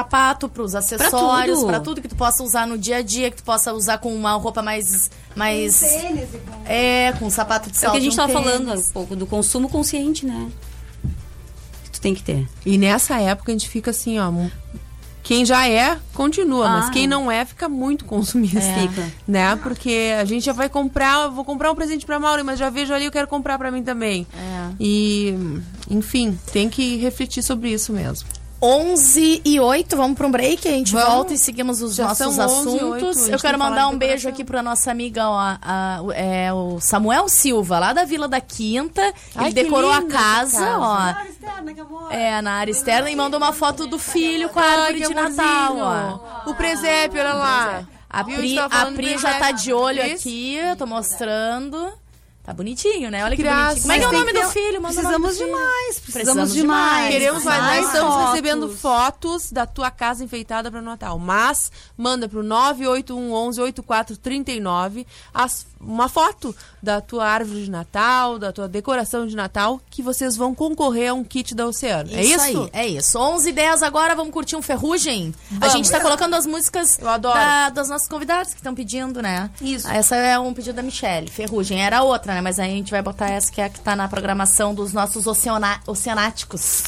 sapato, pros acessórios, tudo. pra tudo. que tu possa usar no dia a dia, que tu possa usar com uma roupa mais. mais é, com sapato de É o salto. que a gente um tava tênis. falando um pouco do consumo consciente, né? Que tu tem que ter. E nessa época a gente fica assim, ó. Quem já é, continua, mas Ah. quem não é, fica muito consumista. É. Fica. Né? Porque a gente já vai comprar, vou comprar um presente pra Mauro, mas já vejo ali, eu quero comprar pra mim também. É. E, enfim, tem que refletir sobre isso mesmo. 11 e 8, vamos para um break, a gente Vamos. volta e seguimos os Já nossos são 11 assuntos. oito, a gente Eu tem quero que mandar um beijo aqui pra nossa amiga, ó, a- o- é, o Samuel Silva, lá da Vila da Quinta. Ai, Ele decorou a casa, essa ó. É, na área externa e mandou uma foto do filho com a árvore de Natal, ó. O presépio, olha lá. A? Pri, a Pri já tá presépio. de olho aqui, eu tô mostrando. Tá bonitinho, né? Olha que Graças. bonitinho. Como é que é o nome do que filho? Manda o nome do Precisamos filho. demais, Precisamos precisamos demais. Queremos mais, mais nós estamos fotos. recebendo fotos da tua casa enfeitada para Natal. Mas manda pro 981118439 as, uma foto da tua árvore de Natal, da tua decoração de Natal, que vocês vão concorrer a um kit da Oceano. é isso? aí, é isso. 11 e 10 agora, vamos curtir um ferrugem? A Vamos. gente tá colocando as músicas Eu adoro. da- das nossas convidadas que estão pedindo, né? Isso. Essa é um pedido da Michelle. Ferrugem era outra, né? Mas aí a gente vai botar essa que é a que tá na programação dos nossos oceana- oceanáticos.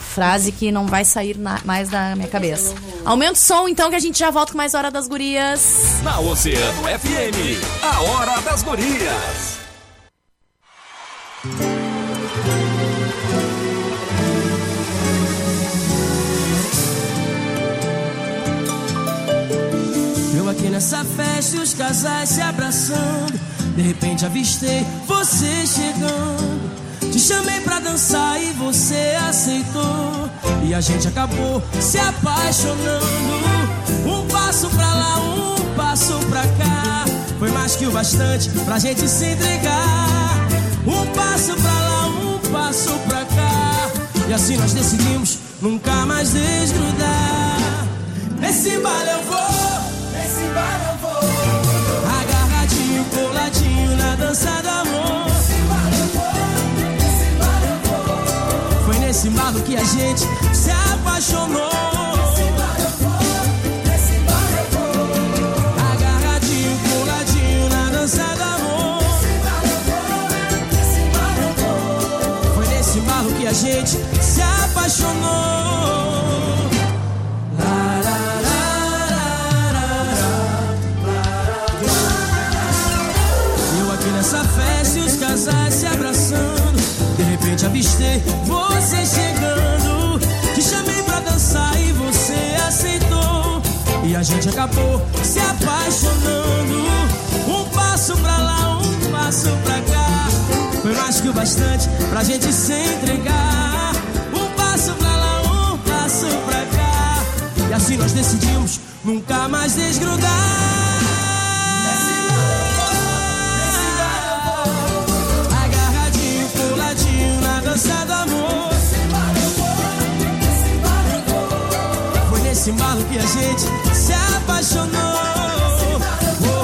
Frase que não vai sair na- mais da minha cabeça. Aumenta o som, então, que a gente já volta com mais Hora das Gurias. Na Oceano FM, a hora das gurias. Eu aqui nessa festa e os casais se abraçando. De repente avistei você chegando. Te chamei pra dançar e você aceitou. E a gente acabou se apaixonando. Um passo pra lá, um passo pra cá. Foi mais que o bastante pra gente se entregar. Um passo pra lá, um passo pra cá. E assim nós decidimos nunca mais desgrudar. Nesse baile eu vou, nesse baile eu vou. Agarradinho, coladinho na dança gente se apaixonou. Agarradinho, coladinho na dança do amor. Foi nesse embalo que a gente se apaixonou. Eu aqui nessa festa e os casais se abraçando. De repente avistei você a gente acabou se apaixonando. Um passo pra lá, um passo pra cá. Foi mais que o bastante pra gente se entregar. Um passo pra lá, um passo pra cá. E assim nós decidimos nunca mais desgrudar. Nesse embalo que a gente se apaixonou. Oh, oh,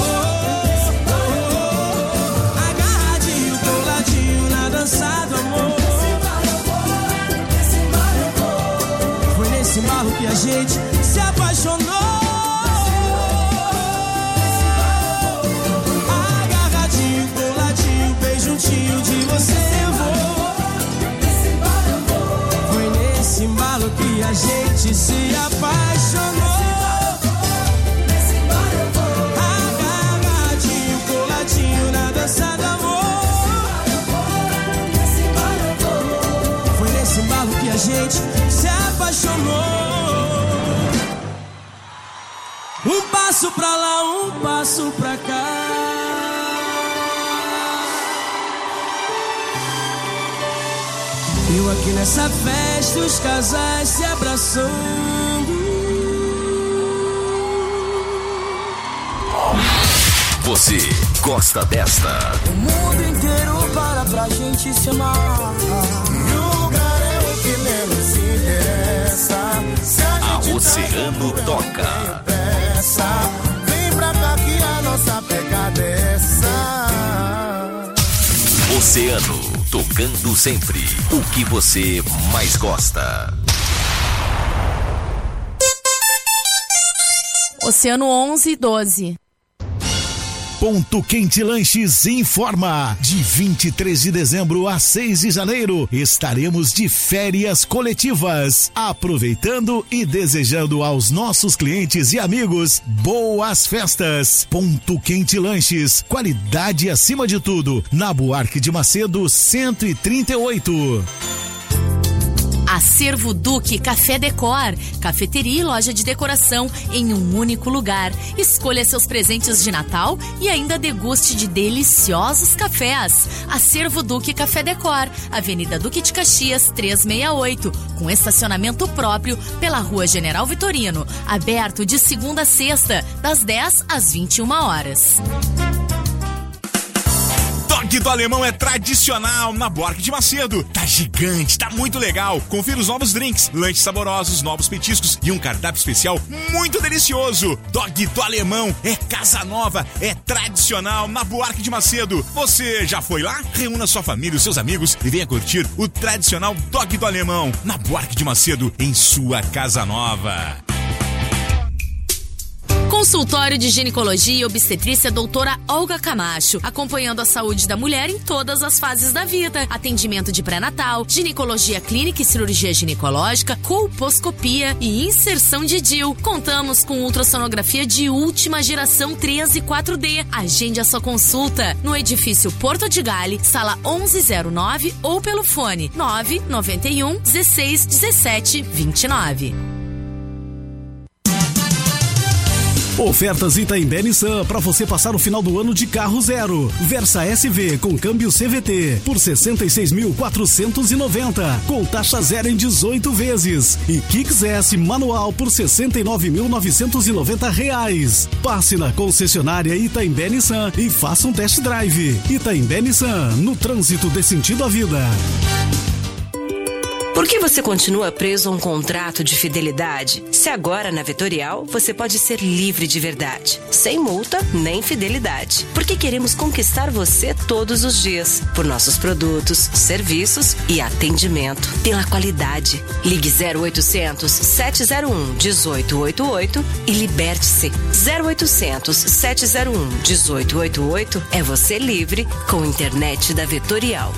oh. Agarradinho, coladinho na dança do amor. Foi nesse embalo que a gente gente se apaixonou. Agarradinho, coladinho na dança do amor. Foi nesse embalo que a gente se apaixonou. Um passo pra lá, um passo pra cá. Aqui nessa festa, os casais se abraçando. Você gosta desta? O mundo inteiro para pra gente se amar. E o lugar é o que menos interessa. Se a A gente Oceano tá toca. pressa, vem pra cá que a nossa pegada é essa. Oceano, Tocando sempre o que você mais gosta. Oceano 11 e 12. Ponto Quente Lanches informa. De 23 de dezembro a 6 de janeiro, estaremos de férias coletivas. Aproveitando e desejando aos nossos clientes e amigos boas festas. Ponto Quente Lanches, qualidade acima de tudo. Na Buarque de Macedo, 138. Acervo Duque Café Decor, cafeteria e loja de decoração em um único lugar. Escolha seus presentes de Natal e ainda deguste de deliciosos cafés. Acervo Duque Café Decor, Avenida Duque de Caxias 368, com estacionamento próprio pela Rua General Vitorino, aberto de segunda a sexta, das 10 às 21 horas. Dog do Alemão é tradicional na Borque de Macedo. Tá gigante, tá muito legal. Confira os novos drinks, lanches saborosos, novos petiscos e um cardápio especial muito delicioso. Dog do Alemão é casa nova, é tradicional na Buarque de Macedo. Você já foi lá? Reúna sua família, seus amigos e venha curtir o tradicional Dog do Alemão na Buarque de Macedo, em sua casa nova. Consultório de Ginecologia e Obstetrícia Doutora Olga Camacho, acompanhando a saúde da mulher em todas as fases da vida. Atendimento de pré-natal, ginecologia clínica e cirurgia ginecológica, colposcopia e inserção de DIL. Contamos com ultrassonografia de última geração 3 e 4D. Agende a sua consulta no edifício Porto de Gale, sala 1109 ou pelo fone 991 16 17 29. Ofertas Itaembé Nissan para você passar o final do ano de carro zero. Versa SV com câmbio CVT por 66.490 com taxa zero em 18 vezes e Kicks S manual por 69.990 reais. Passe na concessionária Itaembé Nissan e faça um test drive. Itaembé Nissan no trânsito de sentido à vida. Por que você continua preso a um contrato de fidelidade? Se agora na Vetorial você pode ser livre de verdade, sem multa nem fidelidade. Porque queremos conquistar você todos os dias por nossos produtos, serviços e atendimento pela qualidade. Ligue 0800 701 1888 e liberte-se. 0800 701 1888 é você livre com internet da Vetorial.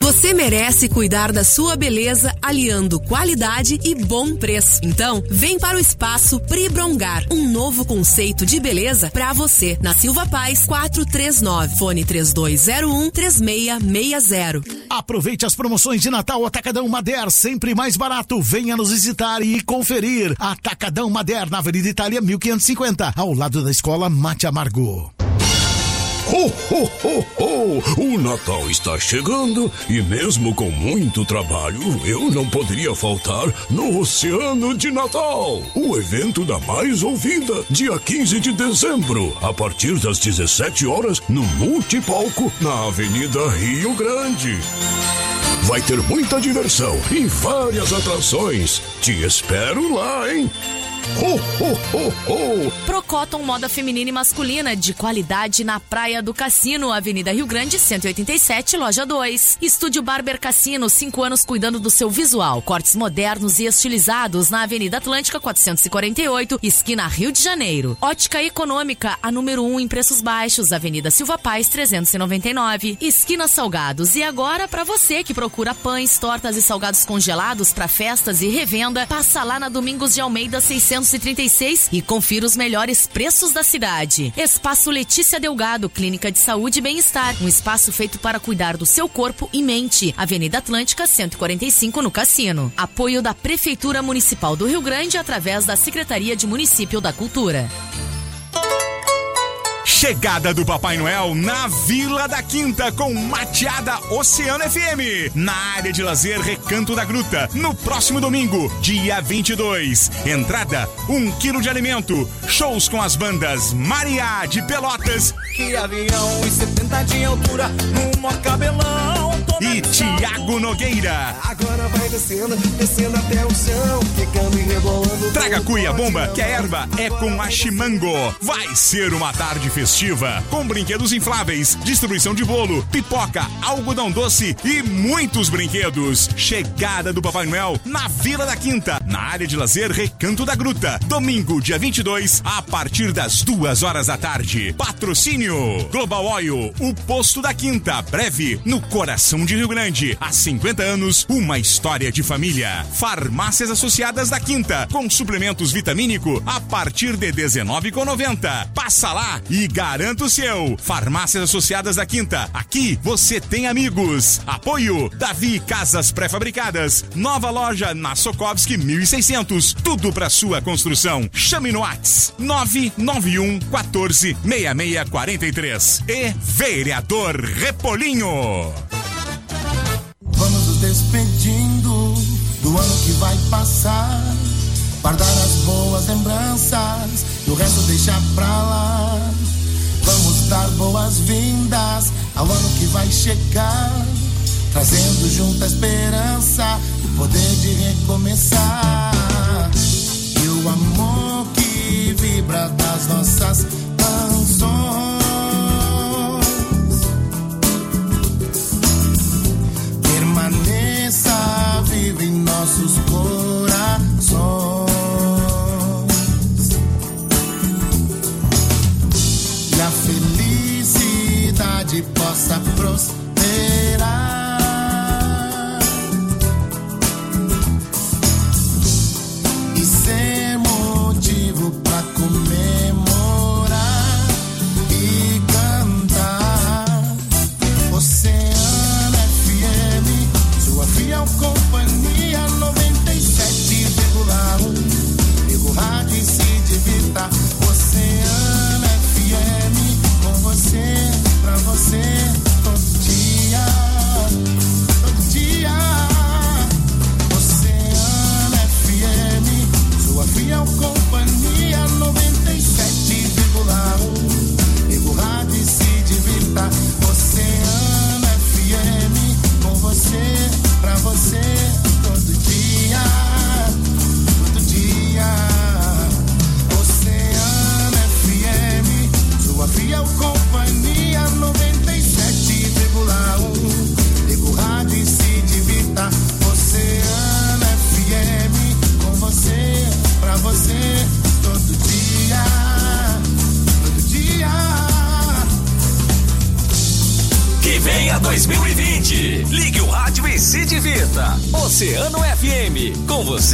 Você merece cuidar da sua beleza aliando qualidade e bom preço. Então, vem para o espaço Pribrongar, um novo conceito de beleza para você. Na Silva Paz 439, fone 3201 3660. Aproveite as promoções de Natal Atacadão Mader, sempre mais barato. Venha nos visitar e conferir. Atacadão Mader, na Avenida Itália 1550, ao lado da Escola Mate Amargo. Ho, ho, ho, ho! O Natal está chegando e, mesmo com muito trabalho, eu não poderia faltar no Oceano de Natal. O evento da mais ouvida, dia 15 de dezembro, a partir das 17 horas, no Multipalco, na Avenida Rio Grande. Vai ter muita diversão e várias atrações. Te espero lá, hein? Ho, ho, Moda Feminina e Masculina, de qualidade na Praia do Cassino, Avenida Rio Grande, 187, Loja 2. Estúdio Barber Cassino, 5 anos cuidando do seu visual. Cortes modernos e estilizados na Avenida Atlântica, 448, esquina Rio de Janeiro. Ótica Econômica, a número 1 um em preços baixos, Avenida Silva Paz, 399, esquina Salgados. E agora, para você que procura pães, tortas e salgados congelados para festas e revenda, passa lá na Domingos de Almeida, 600 636 e confira os melhores preços da cidade. Espaço Letícia Delgado, Clínica de Saúde e Bem-Estar. Um espaço feito para cuidar do seu corpo e mente. Avenida Atlântica, 145, no Cassino. Apoio da Prefeitura Municipal do Rio Grande através da Secretaria de Município da Cultura. Chegada do Papai Noel na Vila da Quinta com Mateada Oceano FM. Na área de lazer Recanto da Gruta. No próximo domingo, dia 22. Entrada: 1 um quilo de alimento. Shows com as bandas Maria de Pelotas. Que avião e 70 de altura no maior cabelão. E Tiago Nogueira. Agora vai descendo, descendo até o chão, ficando e rebolando. Traga cuia bomba, que a erva é com a Chimango. Vai ser uma tarde festiva, com brinquedos infláveis, distribuição de bolo, pipoca, algodão doce e muitos brinquedos. Chegada do Papai Noel na Vila da Quinta, na área de lazer Recanto da Gruta. Domingo, dia 22, a partir das duas horas da tarde. Patrocínio Global Oil, o posto da Quinta, breve no coração de Rio Grande. Há 50 anos, uma história de família. Farmácias Associadas da Quinta, com suplementos vitamínico a partir de 19,90. Passa lá e garanta o seu. Farmácias Associadas da Quinta, aqui você tem amigos. Apoio Davi Casas Pré-Fabricadas, nova loja na Sokovski 1600. Tudo para sua construção. Chame no Whats 991 14 6643 e Vereador Repolinho. Despedindo do ano que vai passar. Guardar as boas lembranças e o resto deixar pra lá. Vamos dar boas-vindas ao ano que vai chegar. Trazendo junto a esperança o poder de recomeçar. E o amor que vibra das nossas canções. Felicidade possa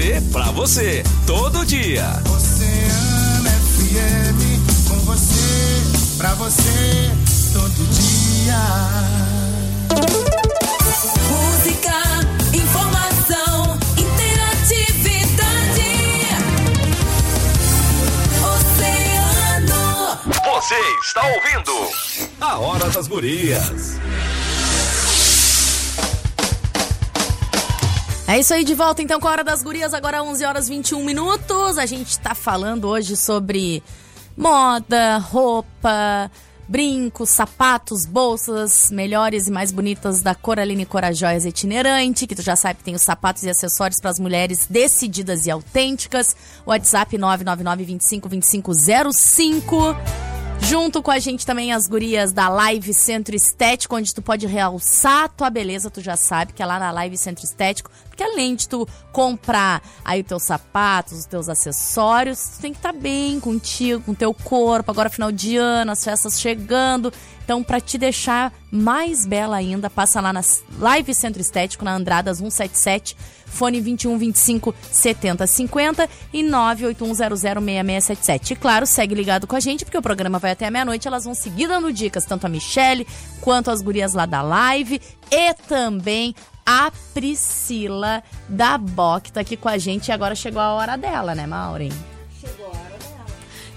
você, pra você. Todo dia. Oceano FM, com você, pra você, todo dia. Música, informação, interatividade. Oceano. Você está ouvindo A Hora das Gurias. É isso aí, de volta então com a Hora das Gurias, agora 11 horas 21 minutos. A gente tá falando hoje sobre moda, roupa, brincos, sapatos, bolsas melhores e mais bonitas da Coraline Corajóias Itinerante, que tu já sabe que tem os sapatos e acessórios para as mulheres decididas e autênticas. WhatsApp 999 25 25 05. Junto com a gente também as gurias da Live Centro Estético, onde tu pode realçar tua beleza, tu já sabe que é lá na Live Centro Estético, porque além de tu comprar aí os teus sapatos, os teus acessórios, tu tem que estar bem contigo, com teu corpo, agora final de ano, as festas chegando. Então, para te deixar mais bela ainda, passa lá na Live Centro Estético, na Andradas 177, fone 21 25 70 50 e 981006677. E claro, segue ligado com a gente, porque o programa vai até meia-noite, elas vão seguir dando dicas, tanto a Michelle quanto as gurias lá da live e também a Priscila da Boc tá aqui com a gente e agora chegou a hora dela, né, Maureen?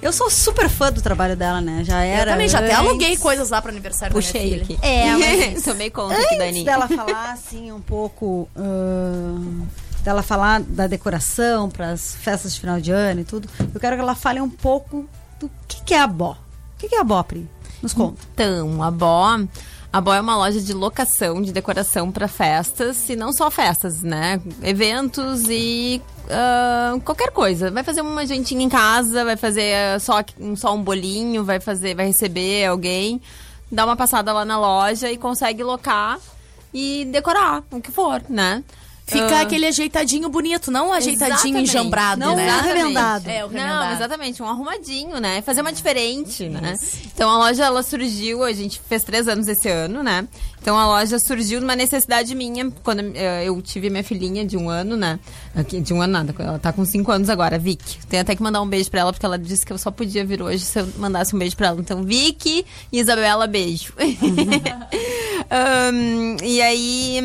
Eu sou super fã do trabalho dela, né? Já era. Eu também já até antes. aluguei coisas lá pro aniversário Puxei da minha filha. aqui. É, mas Tomei conta antes aqui, Dani. dela falar assim um pouco ahn, dela falar da decoração para as festas de final de ano e tudo, eu quero que ela fale um pouco do que, que é a Bó. O que, que é a Bó, Pri? Nos conta. Então, a Bó, a Bó é uma loja de locação de decoração para festas e não só festas, né? Eventos e ah, qualquer coisa. Vai fazer uma jantinha em casa, vai fazer ah, só, só um bolinho, vai fazer, vai receber alguém, dá uma passada lá na loja e consegue locar e decorar, o que for, né? Fica Ah, aquele ajeitadinho bonito, não um ajeitadinho Exatamente. enjambrado, não, né? exatamente. É, o Não, remendado. exatamente, um arrumadinho, né? Fazer uma diferente, né? Então a loja, ela surgiu, a gente fez três anos esse ano, né? Então a loja surgiu numa necessidade minha, quando eh, eu tive minha filhinha de um ano, né? De um ano nada, ela tá com cinco anos agora, a Vicky. Tenho até que mandar um beijo pra ela, porque ela disse que eu só podia vir hoje se eu mandasse um beijo pra ela. Então, Vicky e Isabela, beijo. Ahn, e aí,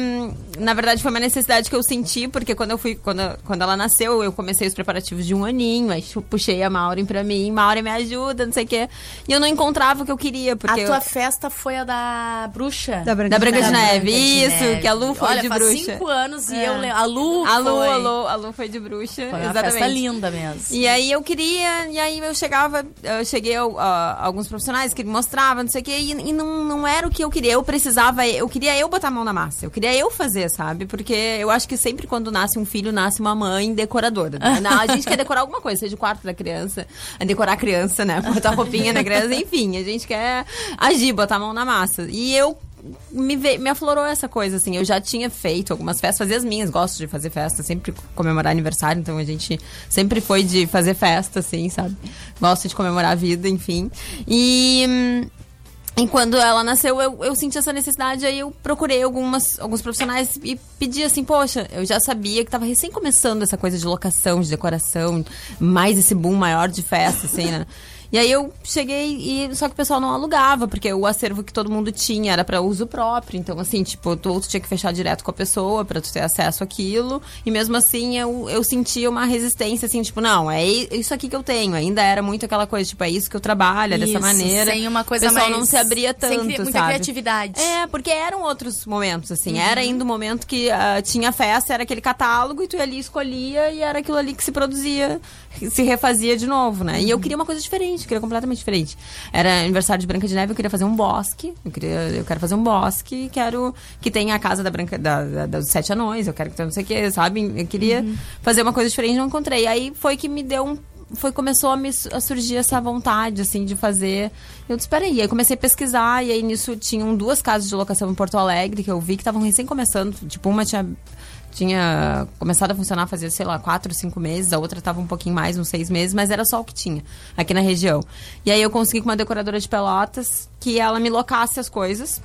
na verdade, foi uma necessidade que eu senti, porque quando eu fui, quando, quando ela nasceu, eu comecei os preparativos de um aninho, aí puxei a Maureen pra mim, Maureen me ajuda, não sei o quê. E eu não encontrava o que eu queria, porque a eu- tua festa foi a da bruxa? Da Branca Da Branca de de Neve, Branca de isso, Neve. que a Lu foi Olha, de faz bruxa. cinco anos e É. eu lembro. A Lu a Lu, foi. a Lu, a Lu foi de bruxa, Foi uma exatamente. festa linda mesmo. E aí eu queria, e aí eu chegava, eu cheguei a, a alguns profissionais que me mostravam, não sei o quê, e, e não, não era o que eu queria. Eu precisava, eu queria eu botar a mão na massa. Eu queria eu fazer, sabe? Porque eu acho que sempre quando nasce um filho, nasce uma mãe decoradora. né? A gente quer decorar alguma coisa, seja o quarto da criança, é decorar a criança, né? Botar roupinha na criança, enfim, a gente quer agir, botar a mão na massa. E eu me, ve- me aflorou essa coisa, assim. Eu já tinha feito algumas festas, fazia as minhas, gosto de fazer festa, sempre comemorar aniversário, então a gente sempre foi de fazer festa, assim, sabe? Gosto de comemorar a vida, enfim. E. E quando ela nasceu, eu, eu senti essa necessidade, aí eu procurei algumas, alguns profissionais e pedi assim, poxa, eu já sabia que tava recém começando essa coisa de locação, de decoração, mais esse boom maior de festa, assim, né? E aí eu cheguei e só que o pessoal não alugava, porque o acervo que todo mundo tinha era para uso próprio. Então, assim, tipo, tu, tu tinha que fechar direto com a pessoa para tu ter acesso àquilo. E mesmo assim eu, eu sentia uma resistência, assim, tipo, não, é isso aqui que eu tenho. Ainda era muito aquela coisa, tipo, é isso que eu trabalho, é dessa Isso, maneira. sem uma coisa o pessoal mais- não se abria sem tanto, cri- muita sabe? criatividade. É, porque eram outros momentos, assim. Uhum. Era ainda o momento que ah, tinha festa, era aquele catálogo e tu ia ali escolhia e era aquilo ali que se produzia, se refazia de novo, né? Uhum. E eu queria uma coisa diferente, eu queria completamente diferente. Era aniversário de Branca de Neve, eu queria fazer um bosque. Eu, queria, eu quero fazer um bosque quero que tenha a casa da Branca da, da- dos Sete Anões, eu quero que tenha não sei o que, sabe? Eu queria Uhum. fazer uma coisa diferente, não encontrei. Aí foi que me deu um foi começou a, me, a surgir essa vontade assim de fazer eu disse peraí aí comecei a pesquisar e aí nisso tinham duas casas de locação em Porto Alegre que eu vi que estavam recém começando tipo uma tinha tinha começado a funcionar fazia sei lá quatro cinco meses a outra estava um pouquinho mais uns seis meses mas era só o que tinha aqui na região. E aí eu consegui com uma decoradora de Pelotas que ela me locasse as coisas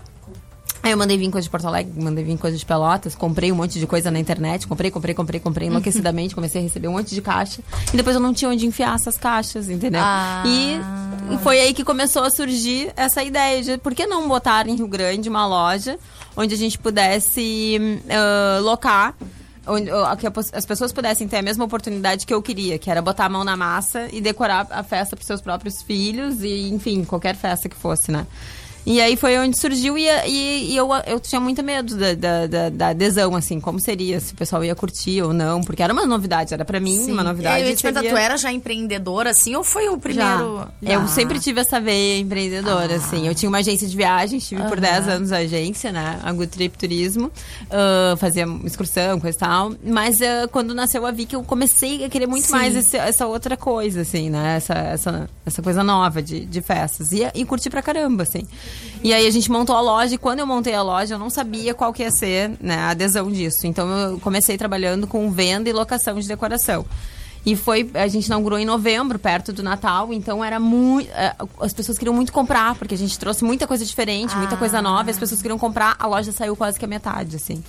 Aí eu mandei vir coisa de Porto Alegre, mandei vir coisa de Pelotas, comprei um monte de coisa na internet, comprei, comprei, comprei, comprei enlouquecidamente, comecei a receber um monte de caixa. E depois eu não tinha onde enfiar essas caixas, entendeu? Ah. E, foi aí que começou a surgir essa ideia de por que não botar em Rio Grande uma loja onde a gente pudesse ah, locar. Onde, ah, que as pessoas pudessem ter a mesma oportunidade que eu queria, que era botar a mão na massa e decorar a festa para seus próprios filhos e, enfim, qualquer festa que fosse, né? E aí foi onde surgiu e, e- e eu, eu tinha muito medo da, da, da- da adesão, assim, como seria, se o pessoal ia curtir ou não, porque era uma novidade, era pra mim Sim. uma novidade. Eu ia te seria- tu era já empreendedora, assim, ou foi o primeiro... já. Eu Ah. sempre tive essa veia empreendedora, assim. Eu tinha uma agência de viagens, tive por Aham. 10 anos a agência, né? A Good Trip Turismo. Ah, fazia excursão, coisa e tal. Mas ah, quando nasceu a Vicky, eu comecei a querer muito Sim. mais esse- essa outra coisa, assim, né? Essa, essa, essa coisa nova de, de festas. E, e curti pra caramba, assim. E aí a gente montou a loja e quando eu montei a loja, eu não sabia qual que ia ser né, a adesão disso. Então eu comecei trabalhando com venda e locação de decoração. E foi, a gente inaugurou em novembro, perto do Natal, então era muito. As pessoas queriam muito comprar, porque a gente trouxe muita coisa diferente, muita coisa nova, e as pessoas queriam comprar, a loja saiu quase que a metade, assim.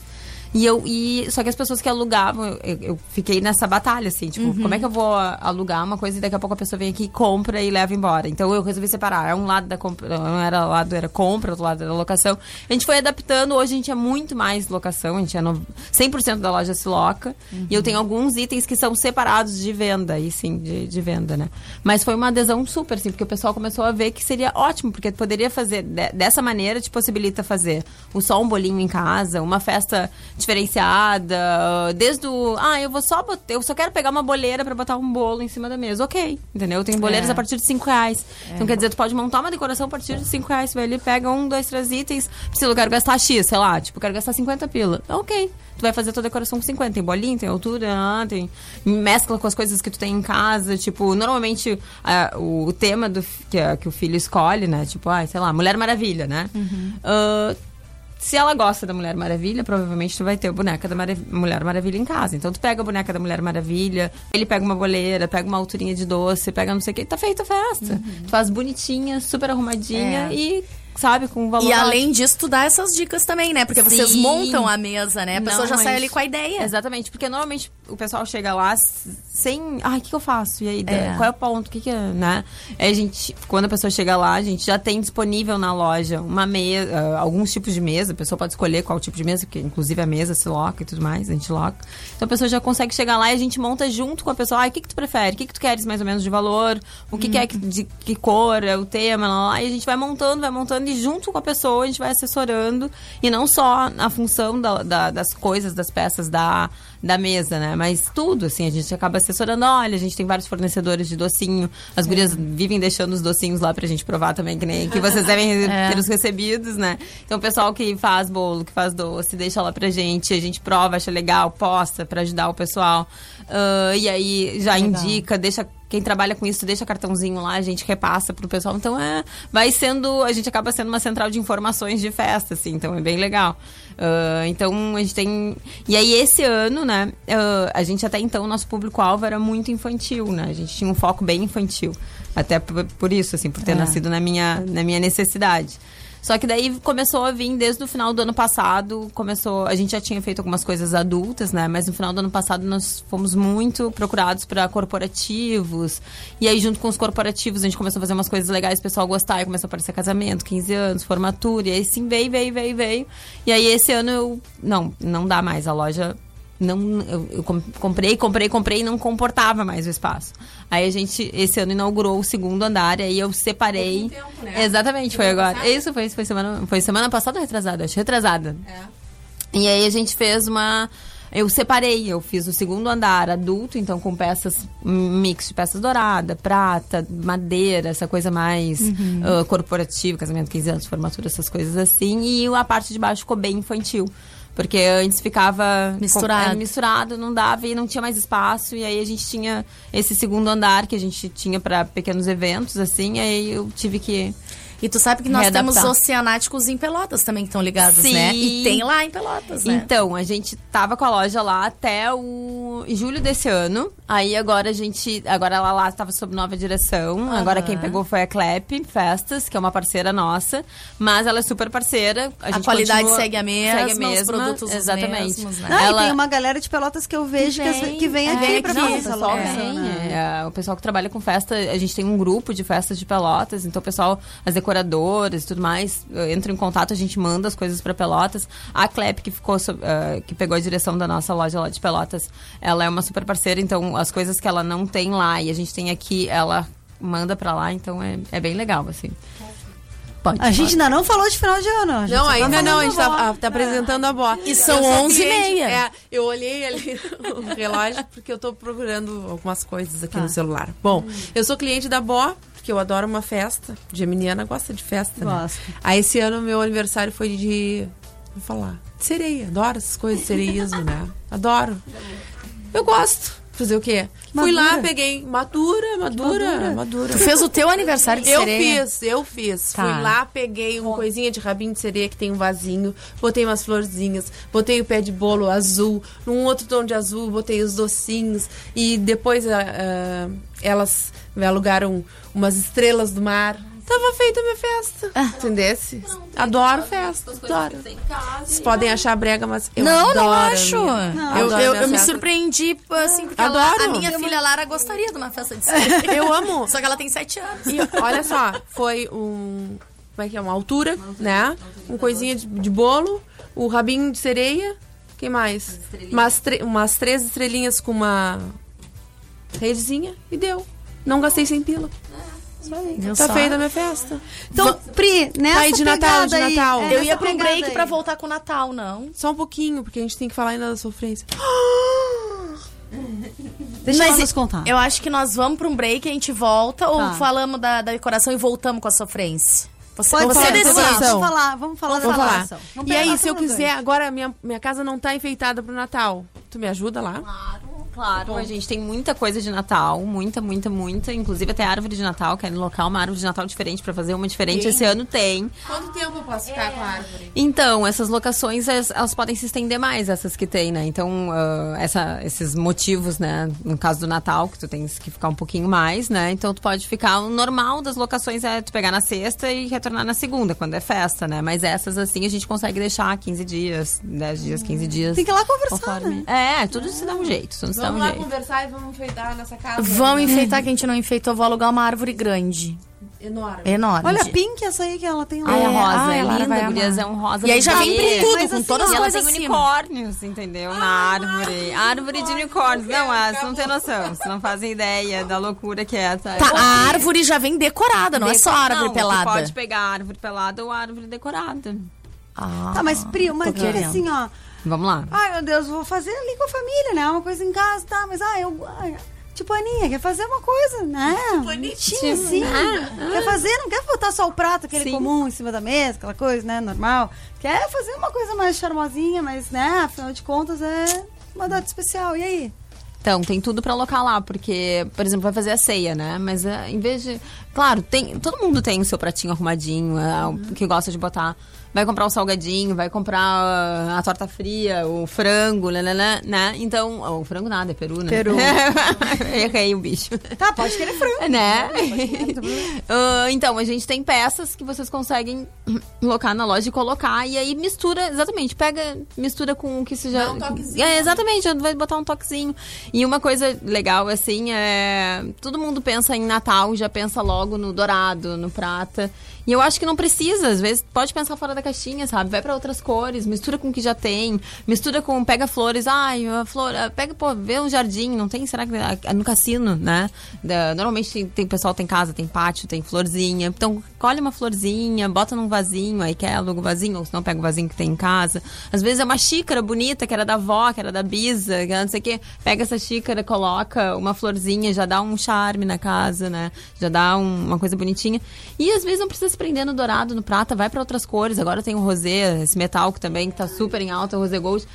E eu, e, só que as pessoas que alugavam, eu, eu- fiquei nessa batalha, assim, tipo, Uhum. como é que eu vou alugar uma coisa e daqui a pouco a pessoa vem aqui, compra e leva embora. Então eu resolvi separar. É um lado da compra, não era lado era compra, outro lado era locação. A gente foi adaptando, hoje a gente é muito mais locação, a gente é no, 100% da loja se loca. E eu tenho alguns itens que são separados de venda, aí sim, de, de venda, né? Mas foi uma adesão super, assim, porque o pessoal começou a ver que seria ótimo, porque poderia fazer, de- dessa maneira te possibilita fazer o só um bolinho em casa, uma festa diferenciada, desde o, ah, eu vou só botar, eu só quero pegar uma boleira pra botar um bolo em cima da mesa, ok, entendeu? Tem boleiras É. a partir de 5 reais. Então É. quer dizer, tu pode montar uma decoração a partir de 5 reais, vai ali, pega um, dois, três itens, precisa, eu quero gastar X, sei lá, tipo, eu quero gastar 50 pila, ok. Tu vai fazer a tua decoração com 50, tem bolinha, tem altura, ah, tem mescla com as coisas que tu tem em casa, tipo, normalmente ah, o, tema do, que, a- que o filho escolhe, né, tipo, ai, sei lá, Mulher Maravilha, né? Ah, se ela gosta da Mulher Maravilha, provavelmente tu vai ter a boneca da Marav- Mulher Maravilha em casa. Então tu pega a boneca da Mulher Maravilha, ele pega uma boleira, pega uma alturinha de doce, pega não sei o que, tá feita a festa. Tu faz bonitinha, super arrumadinha É. e, sabe, com valor E ótimo. além disso, tu dá essas dicas também, né? Porque vocês Sim. montam a mesa, né? A pessoa Não, já sai ali com a ideia. Exatamente, porque normalmente o pessoal chega lá sem. Ai, o que, que eu faço? E aí, É. qual é o ponto? O que, que é, né? Aí a gente, quando a pessoa chega lá, a gente já tem disponível na loja uma mesa, alguns tipos de mesa. A pessoa pode escolher qual tipo de mesa, porque inclusive a mesa se loca e tudo mais, a gente loca. Então a pessoa já consegue chegar lá e a gente monta junto com a pessoa. Ai, o que, que tu prefere? O que, que tu queres mais ou menos de valor? O que, que é que- de que cor é o tema? Lá, lá. E a gente vai montando, vai montando e junto com a pessoa a gente vai assessorando. E não só a função da- da- das coisas, das peças da, da mesa, né? Mas tudo, assim, a gente acaba assessorando. Olha, a gente tem vários fornecedores de docinho. As gurias vivem deixando os docinhos lá pra gente provar também, que nem que vocês devem É. ter os recebidos, né? Então o pessoal que faz bolo, que faz doce, deixa lá pra gente, a gente prova, acha legal, posta pra ajudar o pessoal. Ah, e aí já Legal. indica, deixa quem trabalha com isso deixa cartãozinho lá, a gente repassa pro pessoal. Então é, vai sendo, a gente acaba sendo uma central de informações de festa, assim, então é bem legal. Ah, então a gente tem. E aí esse ano, né, ah, a gente até então, nosso público-alvo era muito infantil, né? A gente tinha um foco bem infantil. Até por, por isso, assim, por ter É. nascido na minha, na minha necessidade. Só que daí começou a vir desde o final do ano passado, começou, a gente já tinha feito algumas coisas adultas, né? Mas no final do ano passado nós fomos muito procurados para corporativos. E aí junto com os corporativos a gente começou a fazer umas coisas legais, o pessoal gostar, e começou a aparecer casamento, 15 anos, formatura, e aí sim veio, veio, veio, veio. E aí esse ano eu não, não dá mais a loja não eu, eu com- comprei, comprei, comprei e não comportava mais o espaço. Aí a gente esse ano inaugurou o segundo andar, aí eu separei. Exatamente, foi agora. Isso foi, foi semana, foi semana passada ou retrasada? Acho retrasada. E aí a gente fez uma eu separei, eu fiz o segundo andar adulto, então com peças mix de peças dourada, prata, madeira, essa coisa mais Uhum. ah, corporativa, casamento 15 anos, formatura, essas coisas assim, e a parte de baixo ficou bem infantil. Porque antes ficava Misturado. é, misturado, não dava e não tinha mais espaço. E aí a gente tinha esse segundo andar que a gente tinha para pequenos eventos, assim. Aí eu tive que. E tu sabe que nós readaptar. temos oceanáticos em Pelotas também que estão ligados, Sim. né? E tem lá em Pelotas, né? Então, a gente tava com a loja lá até o julho desse ano. Aí agora a gente. Agora ela lá estava sob nova direção. Agora quem pegou foi a Clep Festas, que é uma parceira nossa. Mas ela é super parceira. A, A qualidade continua- segue a mesma, segue a os mesma, produtos os Exatamente. mesmos, né? Ah, e Ela- tem uma galera de pelotas que eu vejo que, vem, que vem é, aqui pra não, fazer o essa pessoal loja. vem, né? é, o pessoal que trabalha com festa, a gente tem um grupo de festas de Pelotas, então o pessoal, as decoradoras e tudo mais, eh, entra em contato, a gente manda as coisas pra Pelotas. A Clep, que ficou, sob- eh, que pegou a direção da nossa loja lá de Pelotas, ela é uma super parceira, então as coisas que ela não tem lá e a gente tem aqui, ela manda pra lá, então é, é bem legal, assim. Pode, A gente pode. ainda não falou de final de ano. a gente Não, tá ainda não, a gente tá, tá apresentando a Bó. E são Eu sou 11 e meia. É, eu olhei ali o relógio porque eu tô procurando algumas coisas aqui Tá. no celular. Bom, eu sou cliente da Bó, porque eu adoro uma festa. Geminiana gosta de festa, né? Gosta. Aí esse ano meu aniversário foi de. Vou falar. de Sereia. Adoro essas coisas de sereísmo, né? Adoro. Eu gosto. Fazer o quê? Fui lá, Madura. peguei madura, madura, madura. Tu fez o teu aniversário de Eu sereia? fiz, eu fiz. Tá. Fui lá, peguei uma coisinha de rabinho de sereia que tem um vasinho, botei umas florzinhas, botei o pé de bolo azul, num outro tom de azul, botei os docinhos e depois ah, elas me alugaram umas estrelas do mar. Tava feita a minha festa. Ah. Entendesse? Adoro festa. Adoro. Vocês podem achar brega, mas eu não, adoro. não a acho. Eu, eu, eu me surpreendi, assim, porque Adoro. ela- a minha filha Lara gostaria de uma festa de sereia. Eu amo. Só que ela tem sete anos. E olha só, foi um. Como é que é? Uma altura, né? Um coisinha de, de bolo, o rabinho de sereia. Quem mais? Umas, tre- umas três estrelinhas com uma redezinha e deu. Não gastei sem pila. Viu Tá só? feita a minha festa. Então, Pri, nessa Tá aí de Natal, de aí, Natal. é, Eu ia pra um break aí. pra voltar com o Natal, não. Só um pouquinho, porque a gente tem que falar ainda da sofrência. Deixa Mas ela nos contar. Eu acho que nós vamos pra um break, a gente volta ou Tá. falamos da, da decoração e voltamos com a sofrência? Você, Pode você ser, decide. vamos falar, vamos falar Vamos da falar. decoração. Vamos E aí, se eu quiser, agora minha, minha casa não tá enfeitada pro Natal. Tu me ajuda lá? Claro, a gente tem muita coisa de Natal, muita, muita, muita. Inclusive até árvore de Natal, querem locar uma árvore de Natal diferente pra fazer uma diferente. Sim. Esse ano tem. Quanto tempo eu posso ficar com a árvore? Então, essas locações, elas, elas podem se estender mais, essas que tem, né? Então, ah, essa, esses motivos, né? No caso do Natal, que tu tens que ficar um pouquinho mais, né? Então, tu pode ficar... O normal das locações é tu pegar na sexta e retornar na segunda, quando é festa, né? Mas essas, assim, a gente consegue deixar 15 dias, 10 dias, 15 dias. Tem que ir lá conversar, conforme- É, tudo se dá um jeito, tudo se Vamos um lá jeito. conversar e vamos enfeitar nessa casa. Vamos enfeitar que a gente não enfeitou. Vou alugar uma árvore grande. Enorme. Enorme. Olha a pink essa aí que ela tem lá. Ai, a rosa, ai, é a linda, gurias, é um rosa E aí já vem com tudo, Mas com assim, todas as E ela coisas tem acima. unicórnios, entendeu? Na árvore. Árvore de unicórnios. Não, ah, vocês não tem noção. Vocês não fazem ideia da loucura que é. Tá, Tá, a árvore já vem decorada, não é só a árvore Não, pelada. pode pegar a árvore pelada ou a árvore decorada. Ah, Tá, mas Pri, querendo. assim, ó. Vamos lá. Ai, meu Deus, vou fazer ali com a família, né? Uma coisa em casa, tá? Mas, ah, eu... ai, Tipo, a Aninha, quer fazer uma coisa, né? Bonitinha, assim. Quer fazer, não quer botar só o prato, aquele Sim. comum em cima da mesa, aquela coisa, né? Normal. Quer fazer uma coisa mais charmosinha, mas, né? Afinal de contas, é uma data especial. E aí? Então, tem tudo pra alocar lá, porque, por exemplo, vai fazer a ceia, né? Mas eh, em vez de. Claro, tem, todo mundo tem o seu pratinho arrumadinho, o que gosta de botar. Vai comprar o salgadinho, vai comprar a torta fria, o frango, né? né, né, né? Então, oh, o frango nada, é peru, né? Peru. Errei o bicho. Tá, pode querer frango. né? Ah, então, a gente tem peças que vocês conseguem colocar na loja e colocar. E aí mistura, exatamente, pega, mistura com o que você já. Dá um toquezinho. É, exatamente, já vai botar um toquezinho. E uma coisa legal, assim, é. Todo mundo pensa em Natal, já pensa logo no dourado, no prata. E eu acho que não precisa, às vezes pode pensar fora da caixinha, sabe? Vai pra outras cores, mistura com o que já tem, mistura com, pega flores, ai, a flor, pega, pô, vê um jardim, não tem, será que ah, no cassino, né? Normalmente tem, tem pessoal tem casa, tem pátio, tem florzinha. Então, colhe uma florzinha, bota num vasinho, aí quer aluga o vasinho, ou se não pega o vasinho que tem em casa. Às vezes é uma xícara bonita, que era da avó, que era da bisa, que não sei o quê. Pega essa xícara, coloca uma florzinha, já dá um charme na casa, né? Já dá um- uma coisa bonitinha. E às vezes não precisa se prender no dourado, no prata, vai pra outras cores. Agora tem o rosé, esse metal que também tá super em alta, o rosé gold.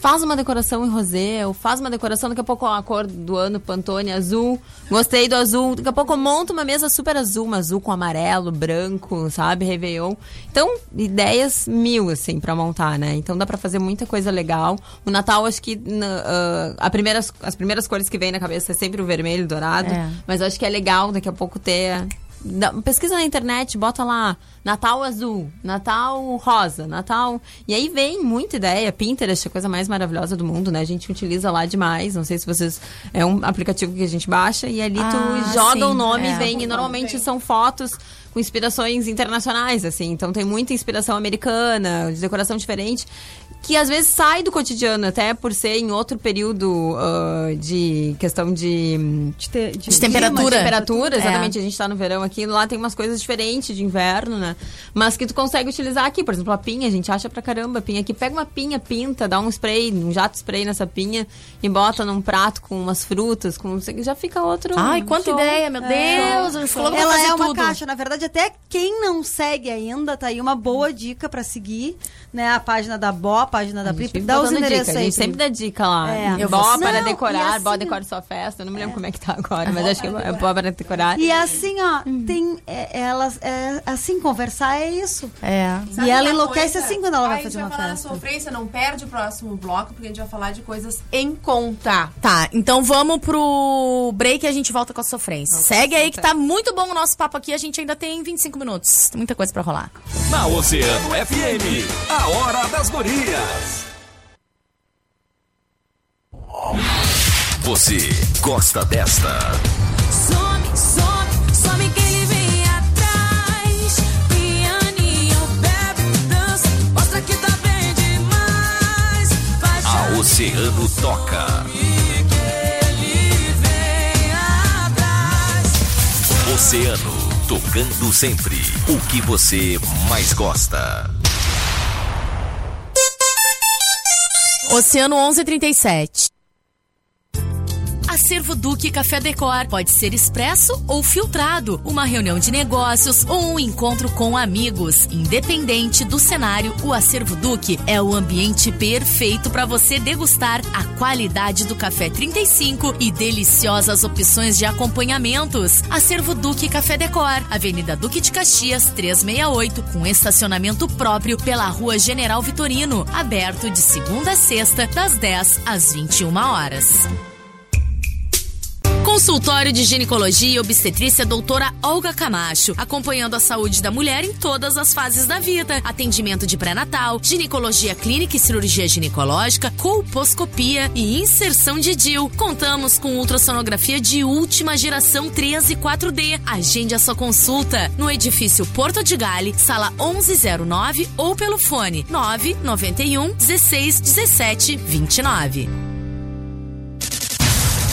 Faz uma decoração em rosé, ou faz uma decoração, daqui a pouco a cor do ano, Pantone, azul. Gostei do azul. Daqui a pouco eu monto uma mesa super azul, uma azul com amarelo, branco, sabe? Réveillon. Então, ideias mil, assim, pra montar, né? Então dá pra fazer muita coisa legal. O Natal, acho que na- ah, a primeiras, as primeiras cores que vem na cabeça é sempre o vermelho e dourado. É. Mas acho que é legal daqui a pouco ter. Pesquisa na internet, bota lá Natal azul, Natal rosa, Natal. E aí vem muita ideia. Pinterest é a coisa mais maravilhosa do mundo, né? A gente utiliza lá demais. Não sei se vocês. É um aplicativo que a gente baixa e ali Ah, tu joga sim, o nome é. e vem. E normalmente são fotos com inspirações internacionais, assim. Então tem muita inspiração americana, de decoração diferente. Que às vezes sai do cotidiano, até por ser em outro período ah, de questão de. De, te- de- De temperatura. Temperatura, É. exatamente. A gente tá no verão aqui. Lá tem umas coisas diferentes de inverno, né? Mas que tu consegue utilizar aqui. Por exemplo, a pinha, a gente acha pra caramba a pinha aqui. Pega uma pinha, pinta, dá um spray, um jato spray nessa pinha e bota num prato com umas frutas, com já fica outro. Ai, quanta show. ideia, meu Deus. A gente falou Ela fazer é uma tudo. caixa, na verdade, até quem não segue ainda, tá aí uma boa dica pra seguir, né? A página da Bó, a página da A gente Pri. Dá os endereços dica. A aí. gente Pri. sempre dá dica lá. É. Eu Bó para decorar, assim- bó decore sua festa. Eu não me lembro como é que tá agora, mas acho que é bó para decorar. E assim, ó, tem. É, elas, é, assim, conversar é isso. É. e ela enlouquece assim quando ela vai fazer uma A gente vai falar da festa. sofrência, não perde o próximo bloco, porque a gente vai falar de coisas em conta. Tá, então vamos pro break e a gente volta com a sofrência. Segue aí que tá muito bom o nosso papo aqui. A gente ainda tem 25 minutos. Tem muita coisa pra rolar. Na Oceano FM, a hora das gurias. Você gosta desta? Some, some, some que ele vem atrás. Pianinho, bebe, dança, mostra que tá bem demais. Faz A Oceano toca. Oceano. Tocando sempre o que você mais gosta. Oceano 1137. Acervo Duque Café Decor pode ser expresso ou filtrado, uma reunião de negócios ou um encontro com amigos. Independente do cenário, o Acervo Duque é o ambiente perfeito para você degustar a qualidade do café 35 e deliciosas opções de acompanhamentos. Acervo Duque Café Decor, Avenida Duque de Caxias 368, com estacionamento próprio pela Rua General Vitorino, aberto de segunda a sexta, das 10 às 21 horas. Consultório de Ginecologia e Obstetrícia Doutora Olga Camacho, acompanhando a saúde da mulher em todas as fases da vida. Atendimento de pré-natal, ginecologia clínica e cirurgia ginecológica, colposcopia e inserção de DIL. Contamos com ultrassonografia de última geração 3 e 4D. Agende a sua consulta no edifício Porto de Gale, sala 1109 ou pelo fone 991 16 17 29.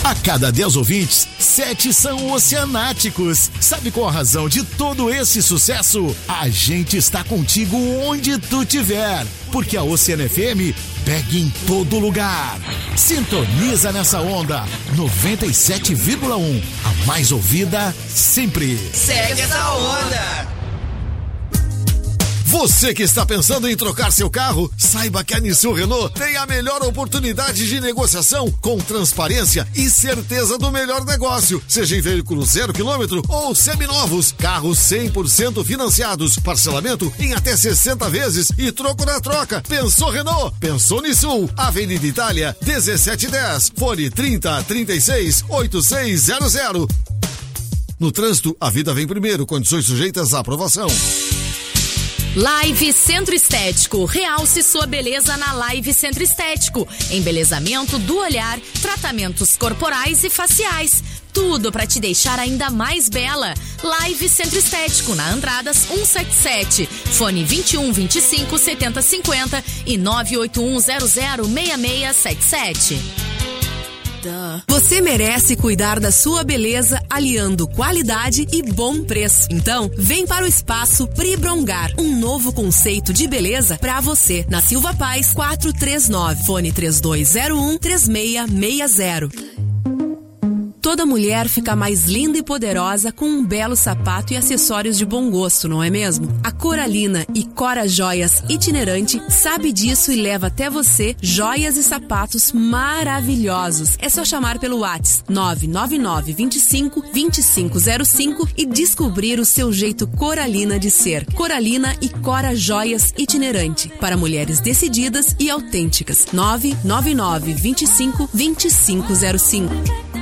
A cada 10 ouvintes, 7 são oceanáticos. Sabe qual a razão de todo esse sucesso? A gente está contigo onde tu tiver. Porque a Oceana FM pega em todo lugar. Sintoniza nessa onda 97,1. A mais ouvida sempre. Segue essa onda! Você que está pensando em trocar seu carro, saiba que a Nissan Renault tem a melhor oportunidade de negociação com transparência e certeza do melhor negócio. Seja em veículo zero quilômetro ou seminovos, carros 100% financiados, parcelamento em até 60 vezes e troco na troca. Pensou Renault? Pensou Nissan? Avenida Itália, 1710, fone 30 36 8600. No trânsito, a vida vem primeiro, condições sujeitas à aprovação. Live Centro Estético. Realce sua beleza na Live Centro Estético. Embelezamento do olhar, tratamentos corporais e faciais. Tudo para te deixar ainda mais bela. Live Centro Estético na Andradas 177. Fone 21 25 70 50 e 981 00 6677. Você merece cuidar da sua beleza aliando qualidade e bom preço. Então, vem para o espaço Pribrongar, um novo conceito de beleza para você. Na Silva Paz 439, fone 3201 3660. Toda mulher fica mais linda e poderosa com um belo sapato e acessórios de bom gosto, não é mesmo? A Coralina e Cora Joias Itinerante sabe disso e leva até você joias e sapatos maravilhosos. É só chamar pelo WhatsApp 999 25 2505 e descobrir o seu jeito Coralina de ser. Coralina e Cora Joias Itinerante para mulheres decididas e autênticas. 999 25 2505.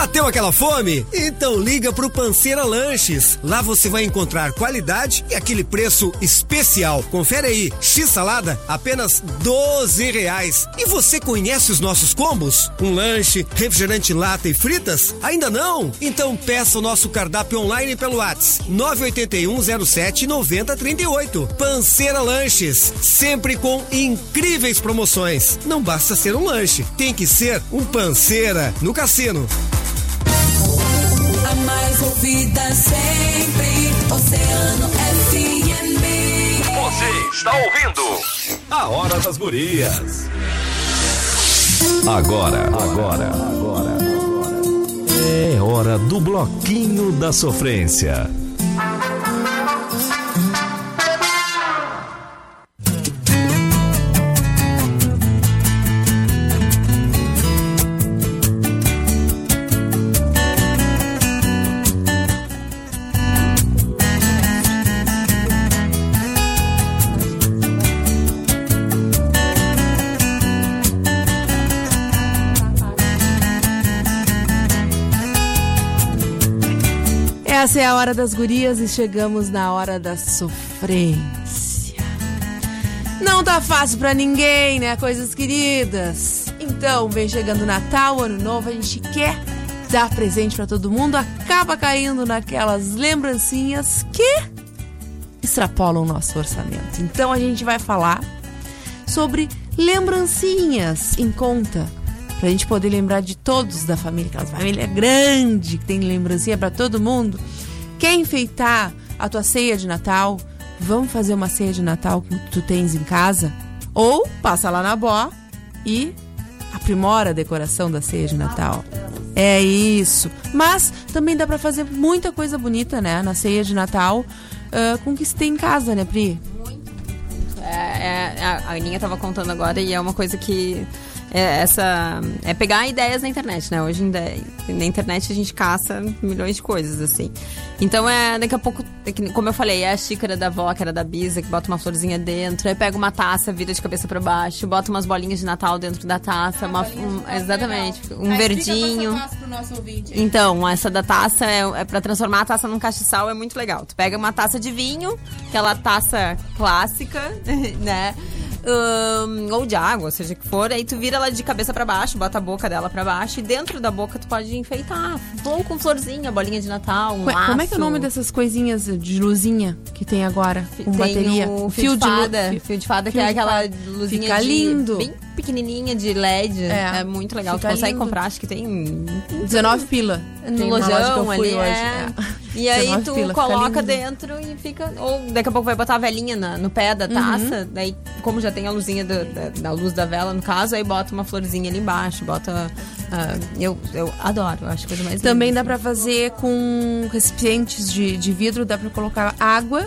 Bateu aquela fome? Então liga pro Panceira Lanches. Lá você vai encontrar qualidade e aquele preço especial. Confere aí, X salada, apenas 12 reais. E você conhece os nossos combos? Um lanche, refrigerante lata e fritas? Ainda não? Então peça o nosso cardápio online pelo WhatsApp 981 07 9038. Panceira Lanches, sempre com incríveis promoções. Não basta ser um lanche, tem que ser um panceira no cassino. A mais ouvida sempre, Oceano FM. Você está ouvindo a Hora das Gurias. Agora, agora, agora. É hora do bloquinho da sofrência. Essa é a hora das gurias e chegamos na hora da sofrência. Não tá fácil pra ninguém, né, coisas queridas? Então, vem chegando Natal, Ano Novo, a gente quer dar presente pra todo mundo, acaba caindo naquelas lembrancinhas que extrapolam o nosso orçamento. Então, a gente vai falar sobre lembrancinhas em conta. Pra gente poder lembrar de todos da família, aquela família grande que tem lembrancinha pra todo mundo. Quer enfeitar a tua ceia de Natal? Vamos fazer uma ceia de Natal que tu tens em casa? Ou passa lá na Bó e aprimora a decoração da ceia de Natal. É isso. Mas também dá pra fazer muita coisa bonita, né? Na ceia de Natal ah, com o que se tem em casa, né, Pri? É, é, a Aninha tava contando agora e é uma coisa que. É, essa, é pegar ideias na internet, né? Hoje em dia, na internet a gente caça milhões de coisas, assim. Então é, daqui a pouco, é como eu falei, é a xícara da avó, que era da Bisa, que bota uma florzinha dentro, aí pega uma taça, vira de cabeça pra baixo, bota umas bolinhas de Natal dentro da taça, uma, um- exatamente, um verdinho. Então, essa da taça é, é para transformar a taça num castiçal é muito legal. Tu pega uma taça de vinho, aquela taça clássica, né? Ou de água, ou seja que for, aí tu vira ela de cabeça pra baixo, bota a boca dela pra baixo e dentro da boca tu pode enfeitar, ou com florzinha, bolinha de Natal, um Ué, Como é que é o laço. nome dessas coisinhas de luzinha que tem agora? Com Tem bateria? o fio, de lu- fada, fio, de fada, que fio é de aquela luzinha Fica de- lindo. bem pequenininha de LED. É. É, muito legal. Fica tu consegue lindo. comprar, acho que tem 19 pila. No Tem lojão ali. hoje, é. é. E aí 19 tu pila, coloca dentro e fica. Ou daqui a pouco vai botar a velinha na- no pé da taça. Daí, como já tem a luzinha do- da, da luz da vela, no caso, aí bota uma florzinha ali embaixo. Bota. ah, eu, eu adoro, eu acho coisa mais Também linda, dá pra fazer com recipientes de, de vidro, dá pra colocar água,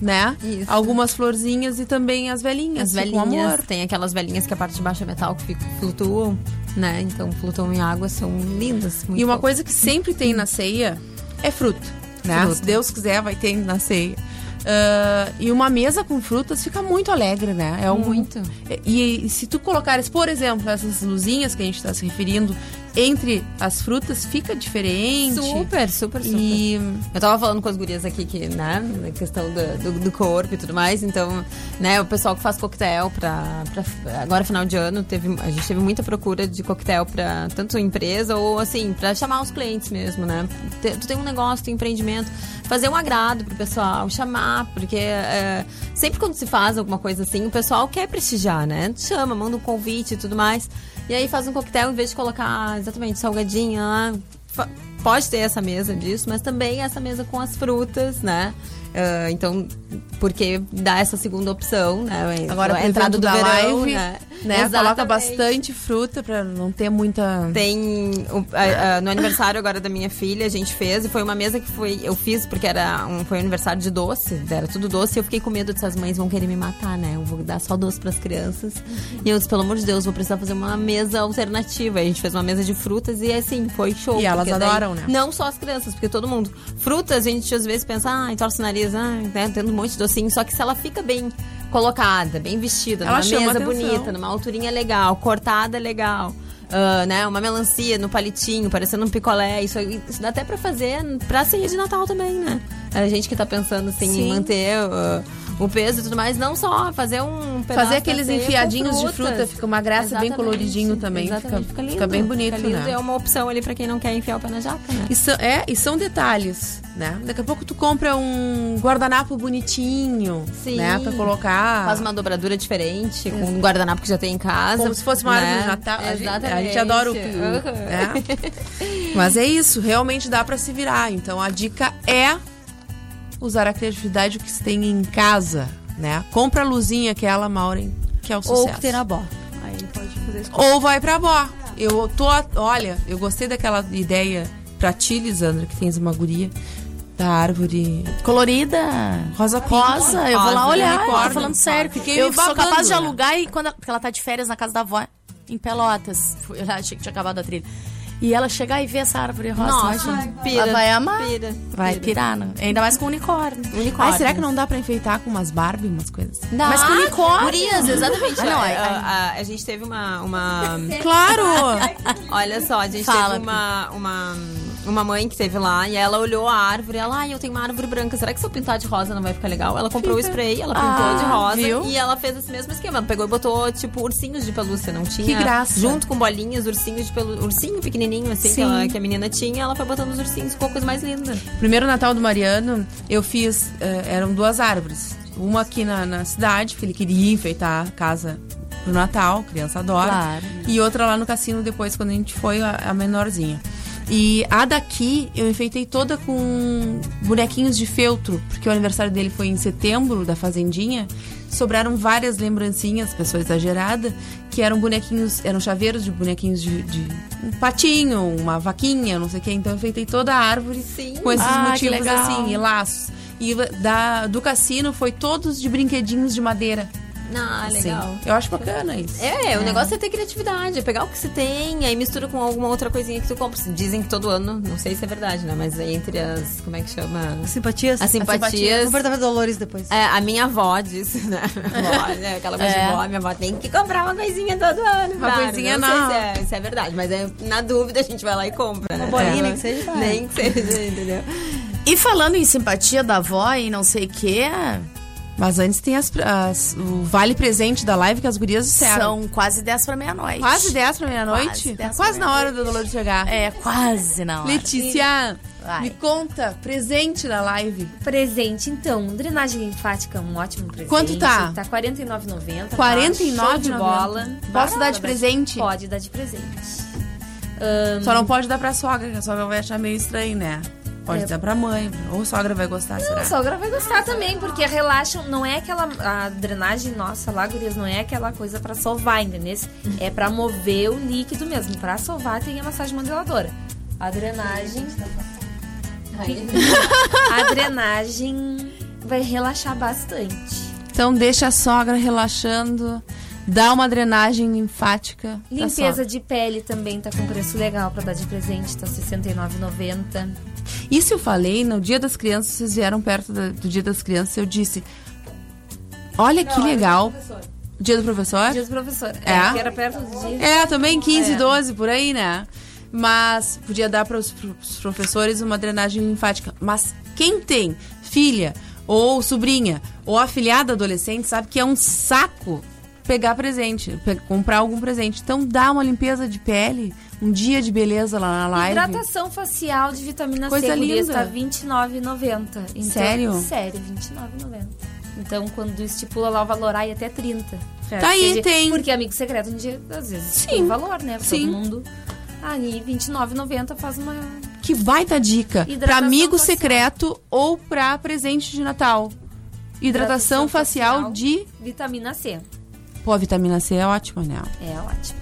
né? Algumas florzinhas e também as velhinhas. As velhinhas, amor. tem aquelas velhinhas que a parte de baixo é metal que flutuam, né? Então flutuam em água, são lindas. E uma fofas. coisa que sempre tem na ceia é fruta, né? Fruta. Se Deus quiser, vai ter na ceia. Ah, e uma mesa com frutas fica muito alegre, né? É um, Muito. E, e se tu colocares, por exemplo, essas luzinhas que a gente está se referindo entre as frutas, fica diferente. Super, super, super. E Eu tava falando com as gurias aqui que, né, na questão do, do, do corpo e tudo mais, então, né, o pessoal que faz coquetel pra, pra agora final de ano, teve, a gente teve muita procura de coquetel pra tanto empresa ou assim, pra chamar os clientes mesmo, né? Tu tem um negócio, tem um empreendimento, fazer um agrado pro pessoal, chamar, porque é, sempre quando se faz alguma coisa assim, o pessoal quer prestigiar, né? Chama, manda um convite e tudo mais. E aí faz um coquetel em vez de colocar exatamente salgadinha Pode ter essa mesa disso, mas também essa mesa com as frutas, né? Ah, então, porque dá essa segunda opção, né? agora a pro entrada do da verão, live, né? né? Coloca bastante fruta pra não ter muita. Tem o- a- a- no aniversário agora da minha filha, a gente fez e foi uma mesa que foi eu fiz porque era um foi um aniversário de doce, era tudo doce e eu fiquei com medo dessas mães vão querer me matar, né? Eu vou dar só doce pras crianças. E eu disse, pelo amor de Deus, vou precisar fazer uma mesa alternativa. Aí a gente fez uma mesa de frutas e assim, foi show. E elas porque daí- adoram, né? Não só as crianças, porque todo mundo. Frutas, a gente às vezes pensa, ah, entorce o nariz, ah, né, tendo um monte de docinho, só que se ela fica bem colocada, bem vestida, Ela numa mesa bonita, numa alturinha legal, cortada legal. ah, né, uma melancia no palitinho, parecendo um picolé. Isso, isso dá até pra fazer pra ceia de Natal também, né? A gente que tá pensando assim Sim. em manter ah, o peso e tudo mais, não só fazer um pedaço Fazer aqueles enfiadinhos de fruta, fica uma graça, bem Exatamente, coloridinho também. exatamente, Fica, lindo, fica bem bonito, fica lindo, né? É uma opção ali pra quem não quer enfiar o pé na jaca, né? E são, é, e são detalhes, né? Daqui a pouco tu compra um guardanapo bonitinho, Sim. né? Pra colocar. Faz uma dobradura diferente, com um guardanapo que já tem em casa. Como se fosse uma árvore né? de Natal. A gente, Exatamente. a gente adora o. Uhum. né? Mas é isso, realmente dá pra se virar. Então a dica é usar a criatividade que se tem em casa, né? Compra a luzinha aquela, Maureen, que é o sucesso. Ou que tem na bó. Aí pode fazer isso. Ou vai pra Bó. Eu tô. Olha, eu gostei daquela ideia pra ti, Lisandra, que tens uma guria da árvore. Colorida. Rosa pink. Rosa, eu vou lá olhar, eu tô falando sério. Fiquei eu me sou babando, capaz de né? alugar e quando ela, porque ela tá de férias na casa da avó, em Pelotas. Eu achei que tinha acabado a trilha. E ela chegar e ver essa árvore rosa, Nossa, imagina. pira, ela vai amar. pira, vai pira. pirar, né? Ainda mais com unicórnio. Unicórnio. Ai, será que não dá pra enfeitar com umas Barbie, umas coisas? Dá. Mas com unicórnio. Gurias, exatamente. Ah, não, a, é- a- a- a gente teve uma. uma... Claro! Olha só, a gente Fala, teve uma, uma, uma mãe que teve lá e ela olhou a árvore. Ela, ai, eu tenho uma árvore branca. Será que se eu pintar de rosa não vai ficar legal? Ela comprou o spray, ela pintou Ah, de rosa viu? e ela fez esse mesmo esquema. Pegou e botou, tipo, ursinhos de pelúcia. Não tinha. Que graça. Junto com bolinhas, ursinhos de pelúcia. Ursinho pequenininho, assim, que, ela- que a menina tinha. Ela foi botando os ursinhos, ficou a coisa mais linda. Primeiro Natal do Mariano, eu fiz. eh, eram duas árvores. Uma aqui na, na cidade, porque ele queria enfeitar a casa pro Natal, criança adora. Claro. E outra lá no cassino depois, quando a gente foi, a, a menorzinha. E a daqui eu enfeitei toda com bonequinhos de feltro, porque o aniversário dele foi em setembro, da Fazendinha. Sobraram várias lembrancinhas, pessoa exagerada, que eram bonequinhos, eram chaveiros de bonequinhos de, de um patinho, uma vaquinha, não sei o que. Então eu enfeitei toda a árvore com esses Ah, motivos assim, e laços. E da, do cassino foi todos de brinquedinhos de madeira. Ah, Assim. legal. Eu acho bacana isso. É, o negócio é ter criatividade, é pegar o que você tem, aí mistura com alguma outra coisinha que tu compra. Dizem que todo ano, não sei se é verdade, né? Mas aí entre as. Como é que chama? Simpatias? As simpatias. Vou perguntar pra Dolores depois. É, a minha avó disse, né? Avó, né? Aquela coisa É. de vó, minha avó tem que comprar uma coisinha todo ano. Uma claro. coisinha não. não. sei se é, se é verdade, mas é, na dúvida a gente vai lá e compra. Uma bolinha, nem que seja. Nem que seja, entendeu? E falando em simpatia da avó e não sei o que, Mas antes tem as, as- o vale presente da live que as gurias disseram. são quase 10 pra meia-noite. Quase 10 pra meia-noite? Quase Tá 10 Quase pra na hora do Dolores chegar. É, quase na hora. Letícia, Vai. me conta, presente da live. Presente, então, drenagem linfática é um ótimo presente. Quanto tá? Tá R$ 49,90. tá? 49,90. Show de bola. Posso dar de Barato, presente? Pode dar de presente. Só não pode dar pra sogra, que a sogra vai achar meio estranho, né? Pode É. dar pra mãe. Ou a sogra vai gostar, Não, será? a sogra vai gostar também, porque relaxam. Não é aquela. A drenagem nossa lá, gurias, não é aquela coisa pra sovar, entendeu? É pra mover o líquido mesmo. Pra sovar tem a massagem modeladora. A drenagem. a drenagem vai relaxar bastante. Então deixa a sogra relaxando, dá uma drenagem linfática. Limpeza de pele também tá com preço legal pra dar de presente, tá R$ 69,90. Isso eu falei no Dia das Crianças, vocês vieram perto da- do Dia das Crianças, eu disse: Olha que legal. Dia do professor? Dia do professor. É? É, que era perto do dia. É, também 15, É. 12, por aí, né? Mas podia dar para os professores uma drenagem linfática. Mas quem tem filha ou sobrinha ou afilhada adolescente sabe que é um saco pegar presente, pe- comprar algum presente. Então dá uma limpeza de pele, um dia de beleza lá na live. Hidratação facial de vitamina Coisa C, linda. tá R$ 29,90. Então, Sério? Sério, R$ 29,90. Então, quando estipula lá o valor, aí até 30. Tá aí, tem. Porque amigo secreto, um dia, às vezes, Sim. tem valor, né? Sim. Todo mundo. Aí, R$ 29,90 faz uma... Que baita dica. Pra Hidratação amigo facial. secreto ou pra presente de Natal. Hidratação, facial, de. Vitamina C. Pô, a vitamina C é ótima, né? É ótimo.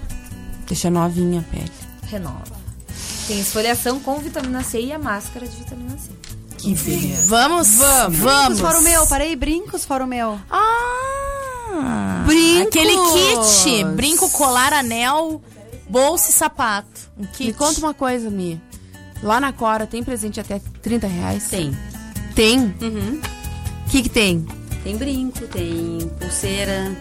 Deixa novinha a pele. Renova. Tem esfoliação com vitamina C e a máscara de vitamina C. Que beleza. Vamos? Vamos. Vamos. Brincos fora o meu, parei, brincos fora o meu. Ah, Brincos. Aquele kit. Brinco, colar, anel, bolsa e sapato. Um kit. Me conta uma coisa, Mi. Lá na Cora tem presente até 30 reais? Tem. Tem? Uhum. O que que tem? Tem brinco, tem pulseira.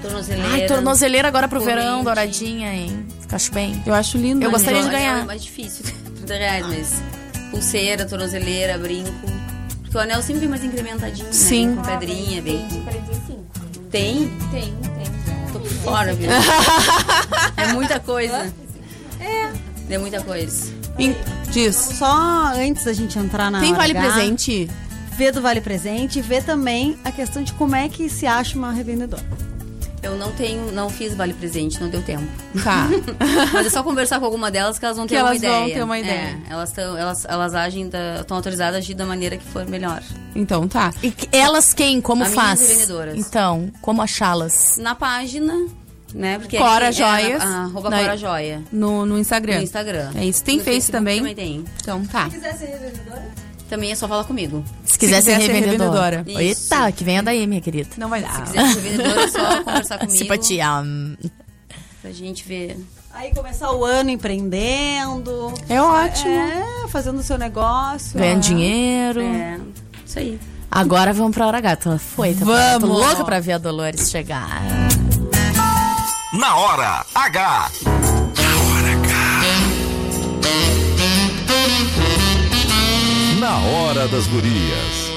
Tornozeleira. Ai, tornozeleira agora pro corrente. verão, douradinha, hein? Acho bem. Eu acho lindo. Eu né, gostaria de Mi? É ganhar. mais difícil, 30 reais, mas pulseira, tornozeleira, brinco. Porque o anel sempre vem mais incrementadinho, Sim. né? Com pedrinha, bem. Tem? Tem, tem. Tô por fora, viu? é muita coisa. É. É muita coisa. Diz. Só antes da gente entrar na Tem vale H, presente? Vê do vale presente e vê também a questão de como é que se acha uma revendedora. Eu não tenho, não fiz vale presente, não deu tempo. Tá. Mas é só conversar com alguma delas que elas vão Que ter uma elas ideia. vão ter uma ideia. É, elas estão, elas, elas agem, estão autorizadas a agir da maneira que for melhor. Então tá. E que- elas quem? Como As minhas faz? revendedoras. Então, como achá-las? Na página, né? Porque Cora aqui Joias. É, arroba Na- Cora Joia. No, no Instagram. No Instagram. É isso. Tem No Face Facebook também? Também tem. Então tá. quiser ser revendedora? Também é só falar comigo. Se quiser, ser revendedora. Isso. Eita, que venha daí, minha querida. Não vai dar. Se quiser ser revendedora, é só conversar comigo. Simpatia. Pra gente ver. Aí começar o ano empreendendo. É ótimo. É, fazendo o seu negócio. Ganhando é. dinheiro. É, isso aí. Agora vamos pra hora gata. Foi, tá Vamos. Tô louca pra ver a Dolores chegar. Na hora H. Na hora das gurias.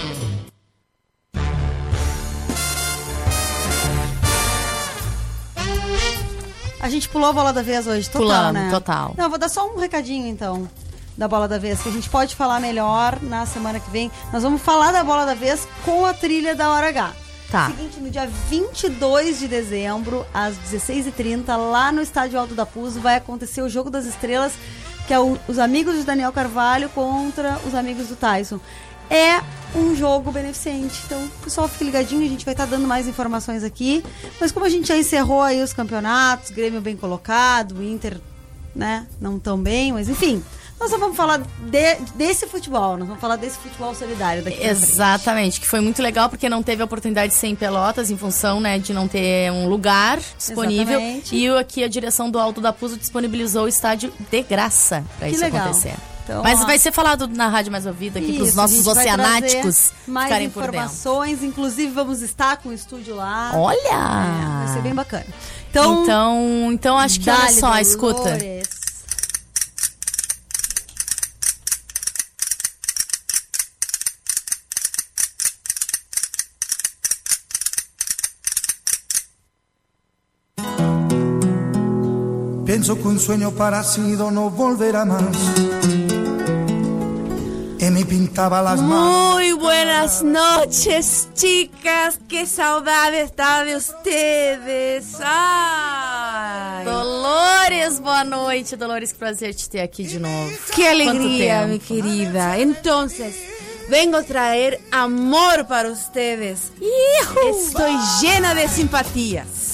A gente pulou a bola da vez hoje, total, Pulamos, né? total. Não, vou dar só um recadinho, então, da bola da vez, que a gente pode falar melhor na semana que vem. Nós vamos falar da bola da vez com a trilha da hora H. Tá. Seguinte, no dia 22 de dezembro, às 16h30, lá no Estádio Alto da Puso, vai acontecer o Jogo das Estrelas, que é o- os amigos de Daniel Carvalho contra os amigos do Tyson. É um jogo beneficente. Então, pessoal, fique ligadinho, a gente vai estar dando mais informações aqui. Mas como a gente já encerrou aí os campeonatos, Grêmio bem colocado, Inter, né, não tão bem, mas enfim. Nós só vamos falar de- desse futebol, nós vamos falar desse futebol solidário daqui. Exatamente, que foi muito legal porque não teve a oportunidade de ser em Pelotas em função, né, de não ter um lugar disponível. Exatamente. E aqui a direção do Alto da Puso disponibilizou o estádio de graça para isso legal. acontecer. Então, Mas ó. vai ser falado na Rádio Mais Ouvida aqui para os nossos oceanáticos mais ficarem por dentro. informações, inclusive vamos estar com o estúdio lá. Olha! É, vai ser bem bacana. Então, Então, então acho que olha só, escuta. Dolores. Pienso que un sueño parecido no volverá más. Y me pintaba las manos. Muy buenas noches, chicas. Qué saudade está de ustedes. Ai. Dolores, boa noite. Dolores, que prazer te ter aqui de novo. Que alegría, mi querida. Entonces, vengo a traer amor para ustedes. Estoy llena de simpatías.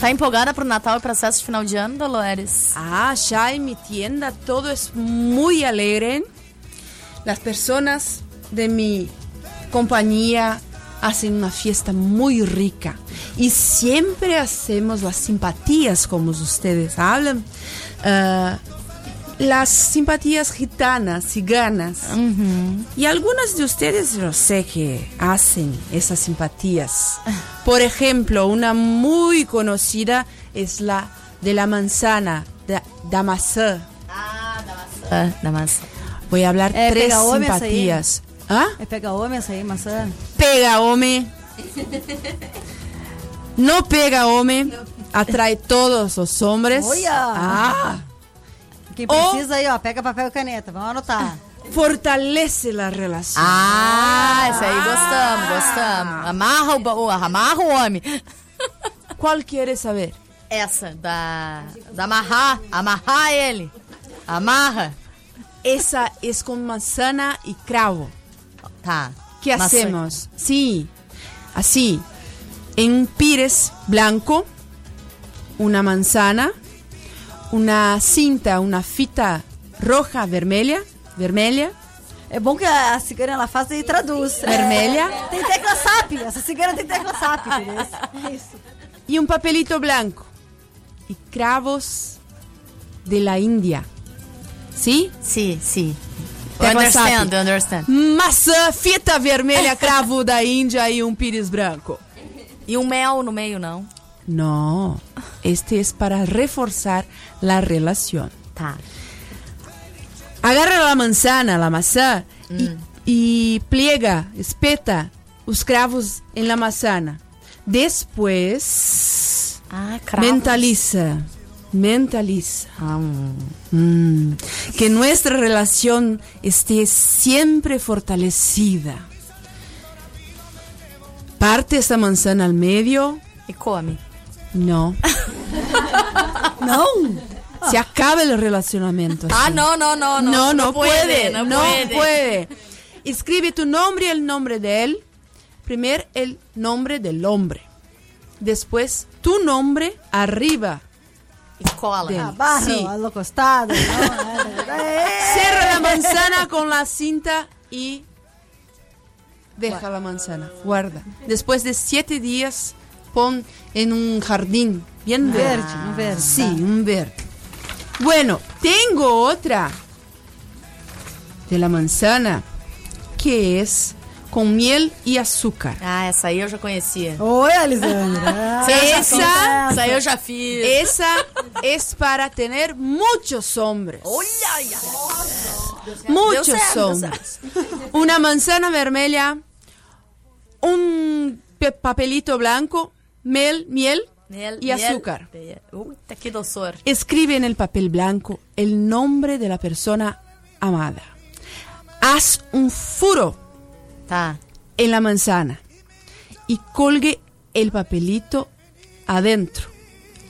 Tá empolgada pro Natal e processo de final de ano, Dolores? Ah, ya en mi tienda todo es muy alegre. Las personas de mi compañía hacen una fiesta muy rica y siempre hacemos las simpatías como ustedes hablan. Ah, las simpatías gitanas, ciganas. Y algunas de ustedes yo sé que hacen esas simpatías. Por ejemplo, una muy conocida es la de la manzana, de Damasceno. Ah, da massa. Voy a hablar É, tres pega homem essa aí? simpatías. ¿Ah? É pega homem essa aí, maçã? Pega hombre. No pega hombre. Atrae todos los hombres. Olha! Ah. Quem precisa aí, ó, pega papel e caneta, vamos anotar. Fortalece la relación. Ah, esse aí gostamos, gostamos. Amarra o, ba- o- amarra o homem. Qual quieres saber? Essa, da, da amarrar, amarrar ele. Amarra. Esa es con manzana y cravo. Tá. ¿Qué Maçã. hacemos? Sí, así. En un pires blanco, una manzana, una cinta, una fita roja, vermelha, vermelha, É bom que a cigana ela faz e traduz. Vermelha. É, tem tecla SAP, essa cigana tem tecla SAP? É isso. y un papelito blanco. Y cravos de la. ¿Sí? Sí, sí. Tecla Understand, understand. Maçã, fita vermelha, cravo da Índia y un pires branco. E um mel no meio, não? No, este es para reforzar la relación. Agarra la manzana, la maçã, y, y pliega, espeta os cravos en la manzana. Después, Ah, mentaliza, mentaliza. Mm, que nuestra relación esté siempre fortalecida. Parte esta manzana al medio. E come. No. no. Se acaba el relacionamiento. Ah, así. no, no, no, no. No, no, puede, puede, no, no puede. puede. Escribe tu nombre y el nombre de él. Primero el nombre del hombre. Después tu nombre arriba. E cola. Dele. Abarra Sí. a lo costado. Cierra la manzana con la cinta y deja la manzana. Guarda. Después de siete días, en un jardín bien verde. Verde, un verde, Sí, un verde. Bueno, tengo otra de la manzana que es con miel y azúcar. Ah, essa aí eu já conhecia. Oi, Alisandra. Essa, essa eu já fiz. Esa es para tener muchos hombres. Olha, deu hombres. Una manzana vermelha, un pe- papelito blanco, mel, miel Mel- y azúcar. Doçor. Escribe en el papel blanco el nombre de la persona amada. Haz un furo en la manzana y colgue el papelito adentro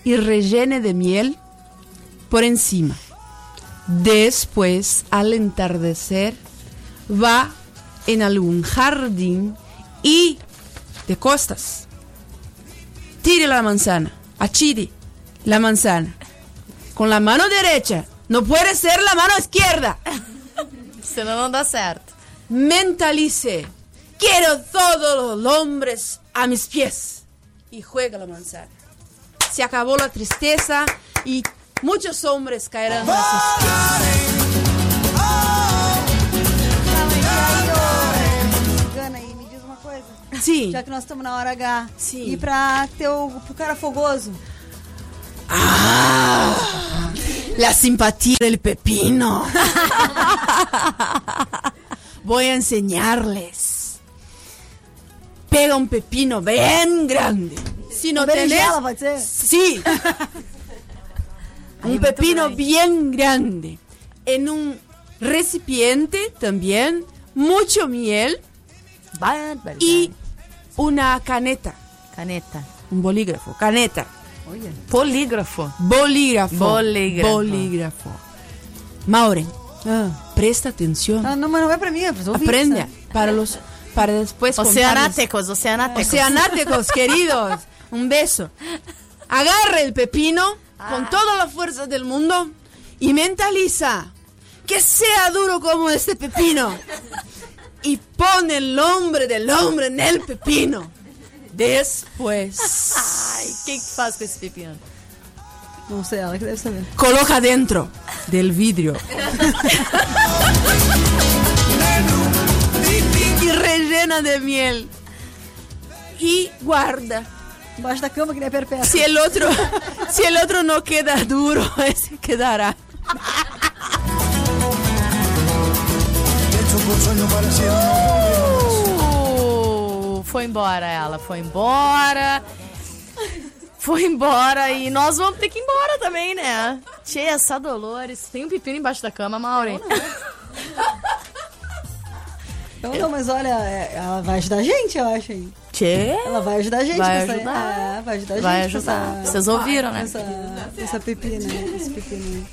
y rellene de miel por encima. Después, al entardecer, va en algún jardín y de costas. Tire la manzana, achire la manzana con la mano derecha. No puede ser la mano izquierda. Senão não dá certo. Mentalice. Quiero todos los hombres a mis pies. Y juega la manzana. Se acabó la tristeza y muchos hombres caerán a sus Gana Sim. Já que nós estamos na hora H. Sim. E pra ter o pro cara fogoso. La simpatía del pepino. Voy a enseñarles. Pega un pepino bien grande. Si no tenés... Sí. un pepino bien grande. En un recipiente también, mucho miel y una caneta. Caneta. Un bolígrafo, caneta. Polígrafo. Bolígrafo. Bolígrafo. Bolígrafo. Maureen, presta atención. Pra mim, é pros ouvintes. Aprende né? para los para después Oceanáticos, oceanáticos. Oceanáticos, queridos. Un beso. Agarra el pepino con toda la fuerza del mundo y mentaliza que sea duro como este pepino. Y pone el nombre del hombre en el pepino. Después. Que que faz com esse pepino? Não sei, ela que deve saber. Coloca dentro del vidrio. y rellena de miel. Y guarda. Embaixo da cama que perpétua. Si el otro, si el otro no queda duro, ese quedará. Uh, foi embora ela, foi embora. Foi embora e nós vamos ter que ir embora também, né? Tia, essa Dolores. Tem um pepino embaixo da cama, Maureen. Então, não, mas olha, é, ela vai ajudar a gente, eu acho aí. Tchê? Ela vai ajudar a gente Vai ajudar. É, vai ajudar a Vai gente. ajudar. essa- Vocês ouviram, né? Essa, essa pepina, esse pepino.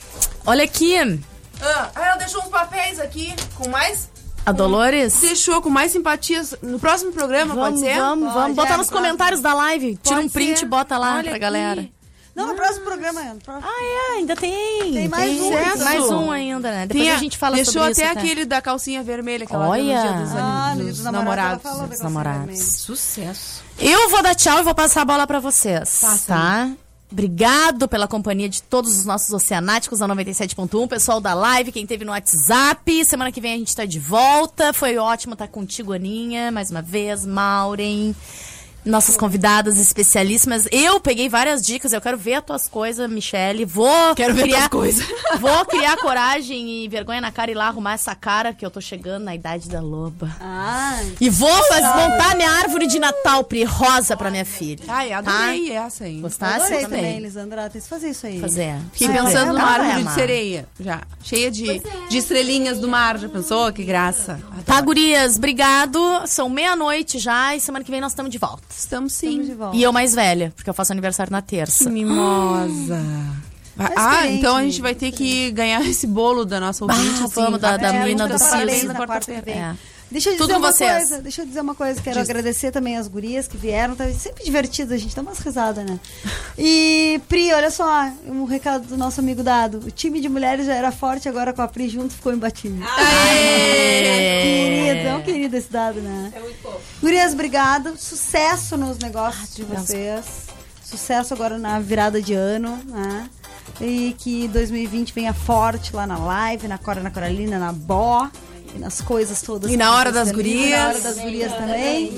Olha aqui, Ah, ela deixou uns papéis aqui com mais. A Dolores. Deixou com mais simpatias no próximo programa, Vamos, pode ser? vamos, vamos. Bota nos comentários da live. Tira Pode um print ser. e bota lá Olha pra aqui. galera. Não, no próximo programa ainda. Ah, é, ainda tem. Tem mais um. Sucesso. Mais um ainda, né? Depois Tem a gente fala deixou sobre isso. até até. aquele da calcinha vermelha que ela Olha. dia dos, Ah, dos dos namorados. Dos namorados. Sucesso. Eu vou dar tchau e vou passar a bola pra vocês. Passa. Tá? Obrigado pela companhia de todos os nossos oceanáticos da 97.1, pessoal da live, quem teve no WhatsApp. Semana que vem a gente tá de volta. Foi ótimo estar contigo, Aninha, mais uma vez, Maureen. Nossas convidadas especialíssimas. Eu peguei várias dicas, eu quero ver as tuas coisas, Michele. Vou Quero ver criar tuas coisas. Vou criar coragem e vergonha na cara e ir lá arrumar essa cara, que eu tô chegando na idade da loba. Ah, E vou fazer, montar minha árvore de Natal, Pri, rosa pra minha filha. Ai, adorei essa aí. Gostasse? adorei também. também, Lisandra. Tem que fazer isso aí. Fazer. Fiquei pensando é, numa ela vai árvore de amar. sereia, já. Cheia de, de estrelinhas do mar, já pensou? Que graça. Tá, gurias, obrigado. São meia-noite já e semana que vem nós estamos de volta. Estamos sim. de volta. E eu mais velha, porque eu faço aniversário na terça. Mimosa. Tá Ah, experiente, então a gente vai ter que ganhar esse bolo da nossa ouvinte. Ah, assim, vamos, da, da rapidinho. menina do quarta-feira. É. Deixa eu dizer Tudo uma vocês. coisa, deixa eu dizer uma coisa, quero Diz. agradecer também as gurias que vieram, tá sempre divertido, a gente dá umas risadas, né? E Pri, olha só, um recado do nosso amigo Dado. O time de mulheres já era forte, agora com a Pri junto ficou imbatível. Querido, é um querido esse Dado, né? É muito fofo. Gurias, obrigado. Sucesso nos negócios de vocês. Sucesso agora na virada de ano, né? E que 2020 venha forte lá na live, na Cora, na Coralina, na Bó. E nas coisas todas. E na hora das realizam, gurias. Na hora das gurias também.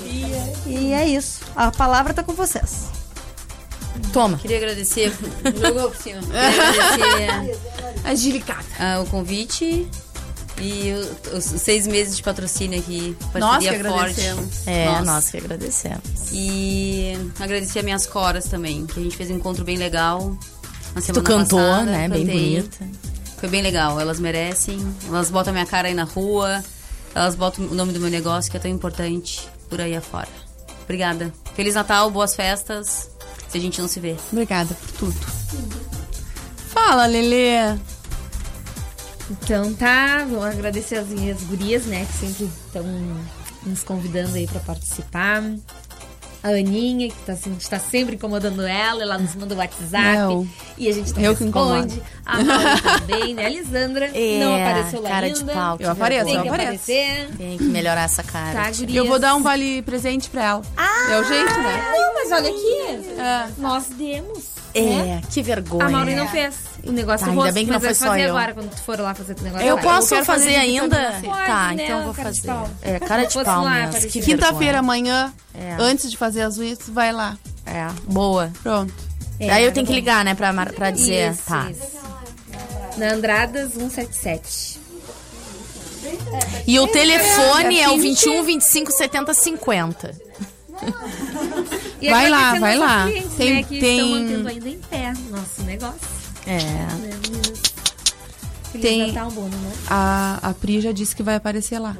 E é isso. A palavra tá com vocês. Toma. Queria agradecer. Jogou por cima. Queria agradecer Angelicada. ah, o convite e os seis meses de patrocínio aqui. Nós que agradecemos. forte. É, Nós. nós que agradecemos. E agradecer a minhas coras também, que a gente fez um encontro bem legal. Na semana cantou, passada, né? Bem cantei. bonita. Foi bem legal, elas merecem. Elas botam a minha cara aí na rua. Elas botam o nome do meu negócio, que é tão importante, por aí afora. Obrigada. Feliz Natal, boas festas. Se a gente não se vê. Obrigada por tudo. Fala, Lelê. Então tá, vou agradecer as minhas gurias, né, que sempre estão nos convidando aí pra participar. A Aninha, que tá, assim, a gente tá sempre incomodando ela, ela nos manda o WhatsApp Não. e a gente não Eu que responde. A Maura também, né? A Lisandra É, não apareceu lá cara ainda. de pau, Eu apareço, Tem eu que apareço. aparecer. Tem que melhorar essa cara. Tá, gurias. Eu vou dar um vale presente pra ela. é o jeito, né? Não, mas olha aqui. Nós demos. É, né? que vergonha. A Maureen não fez o negócio Tá, do ainda rosto, bem que não foi só eu. agora, quando tu for lá fazer teu negócio. Eu vai. posso quero fazer, fazer ainda? tá, Pode, então né? eu vou Cara fazer. É, cara de pau lá, mesmo. Quinta-feira, amanhã, É. antes de fazer as unhas, vai lá. É, boa. Pronto. É, Aí eu tenho que ligar, né, pra, pra dizer. Isso, tá. isso. Na Andradas 177. E o telefone é o 20. 21 25 70 50. E Vai lá, vai lá. clientes, Tem- né, que tem- estão mantendo ainda em pé nosso negócio. É. Né, Tem- Natal, bom ano novo. A, a Pri já disse que vai aparecer lá.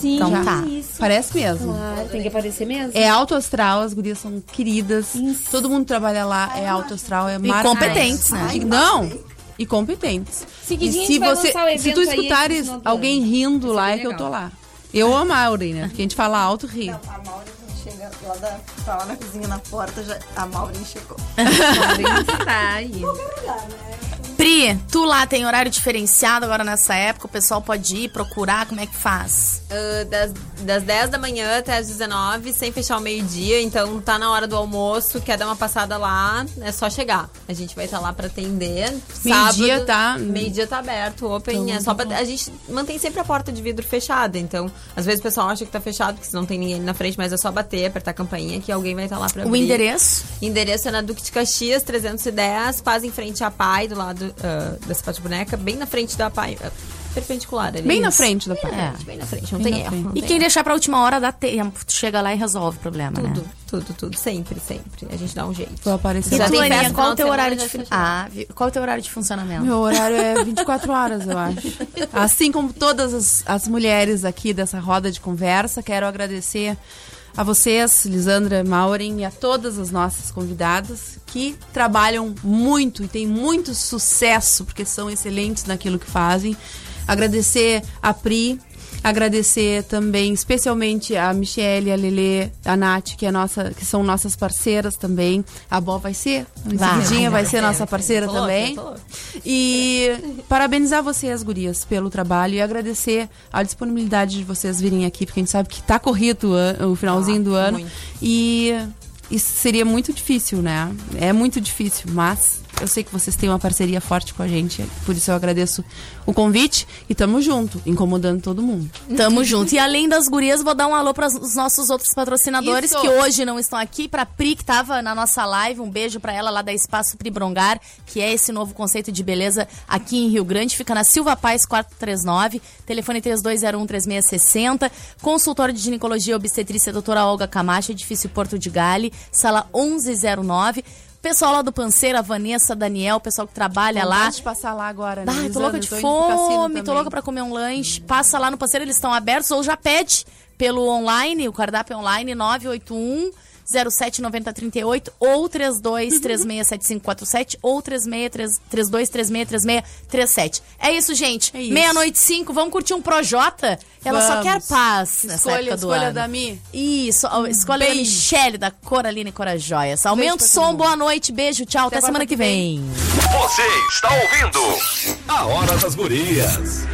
Sim, Então já. tá. Isso. Parece mesmo. Claro, tem que aparecer mesmo. É alto astral, as gurias são queridas. Todo mundo trabalha lá, é alto astral, é maravilhoso. competentes, né? E- Não, e competentes. Seguidinho e se você, se tu escutares alguém rindo lá, é que eu tô lá. Eu amo a Maureen, né? Porque a gente fala alto, ri. A Maureen chega lá, da, tá lá na cozinha, na porta, já, a Maureen chegou. Tá aí. Pri, tu lá tem horário diferenciado agora nessa época? O pessoal pode ir procurar? Como é que faz? Ah, das, das 10 da manhã até as 19, sem fechar o meio-dia. Então tá na hora do almoço, quer dar uma passada lá, é só chegar. A gente vai estar lá pra atender. Meio-dia tá- Meio-dia tá aberto, open. Então, é só tá pra, a gente mantém sempre a porta de vidro fechada. Então, às vezes o pessoal acha que tá fechado, porque não tem ninguém na frente, mas é só bater, apertar a campainha que alguém vai estar lá pra O abrir. endereço? Endereço é na Duque de Caxias, 310, quase em frente à PAI, do lado ah, da Cidade de Boneca, bem na frente da PAI. ah, perpendicular ali. Bem na frente da PAI. É, bem na frente, não Bem tem erro. frente. não E tem quem erro. deixar pra última hora dá tempo. Tu chega lá e resolve o problema, né? Tudo, tudo, tudo. Sempre, sempre. A gente dá um jeito. Vou aparecer E tu, Aninha, qual no o teu de horário de Ah, qual o teu horário de funcionamento? Meu horário é 24 horas, eu acho. Assim como todas as, as mulheres aqui dessa roda de conversa, quero agradecer a vocês, Lisandra, Maureen, e a todas as nossas convidadas que trabalham muito e têm muito sucesso, porque são excelentes naquilo que fazem. Agradecer a Pri, agradecer também especialmente a Michelle, a Lelê, a Nath, que, é nossa, que são nossas parceiras também. A Bó vai ser, Vai. seguidinha vai ser nossa parceira Tô também. tô. E parabenizar vocês, gurias, pelo trabalho e agradecer a disponibilidade de vocês virem aqui, porque a gente sabe que tá corrido o, finalzinho do ano. muito. E isso seria muito difícil, né? É muito difícil, mas eu sei que vocês têm uma parceria forte com a gente, por isso eu agradeço o convite e tamo junto, incomodando todo mundo. Tamo junto. E além das gurias, vou dar um alô para os nossos outros patrocinadores Isso. que hoje não estão aqui. Pra Pri, que tava na nossa live. Um beijo pra ela lá da Espaço Pri Brongar, que é esse novo conceito de beleza aqui em Rio Grande. Fica na Silva Paz 439, telefone 3201-3660. Consultório de ginecologia e obstetrícia doutora Olga Camacho, edifício Porto de Gale, sala 1109. Pessoal lá do Panceira, Vanessa, Daniel, o pessoal que trabalha lá. Vontade de passar lá agora, né? Bah, tô louca de fome, tô louca pra comer um lanche. Passa lá no parceiro, eles estão abertos ou já pede pelo online, o cardápio é online 981 079038 ou 32367547 ou 32363637. É isso, gente. É isso. Meia-noite cinco, vamos curtir um Projota? Ela só Vamos. quer paz nessa Escolha- época do escolha ano. da Mi. Isso, a escolha da beijo. Michelle, da Coraline Corajoias. Aumenta o som, boa noite, beijo, tchau, até, Até semana que que vem. vem. Você está ouvindo a Hora das Gurias.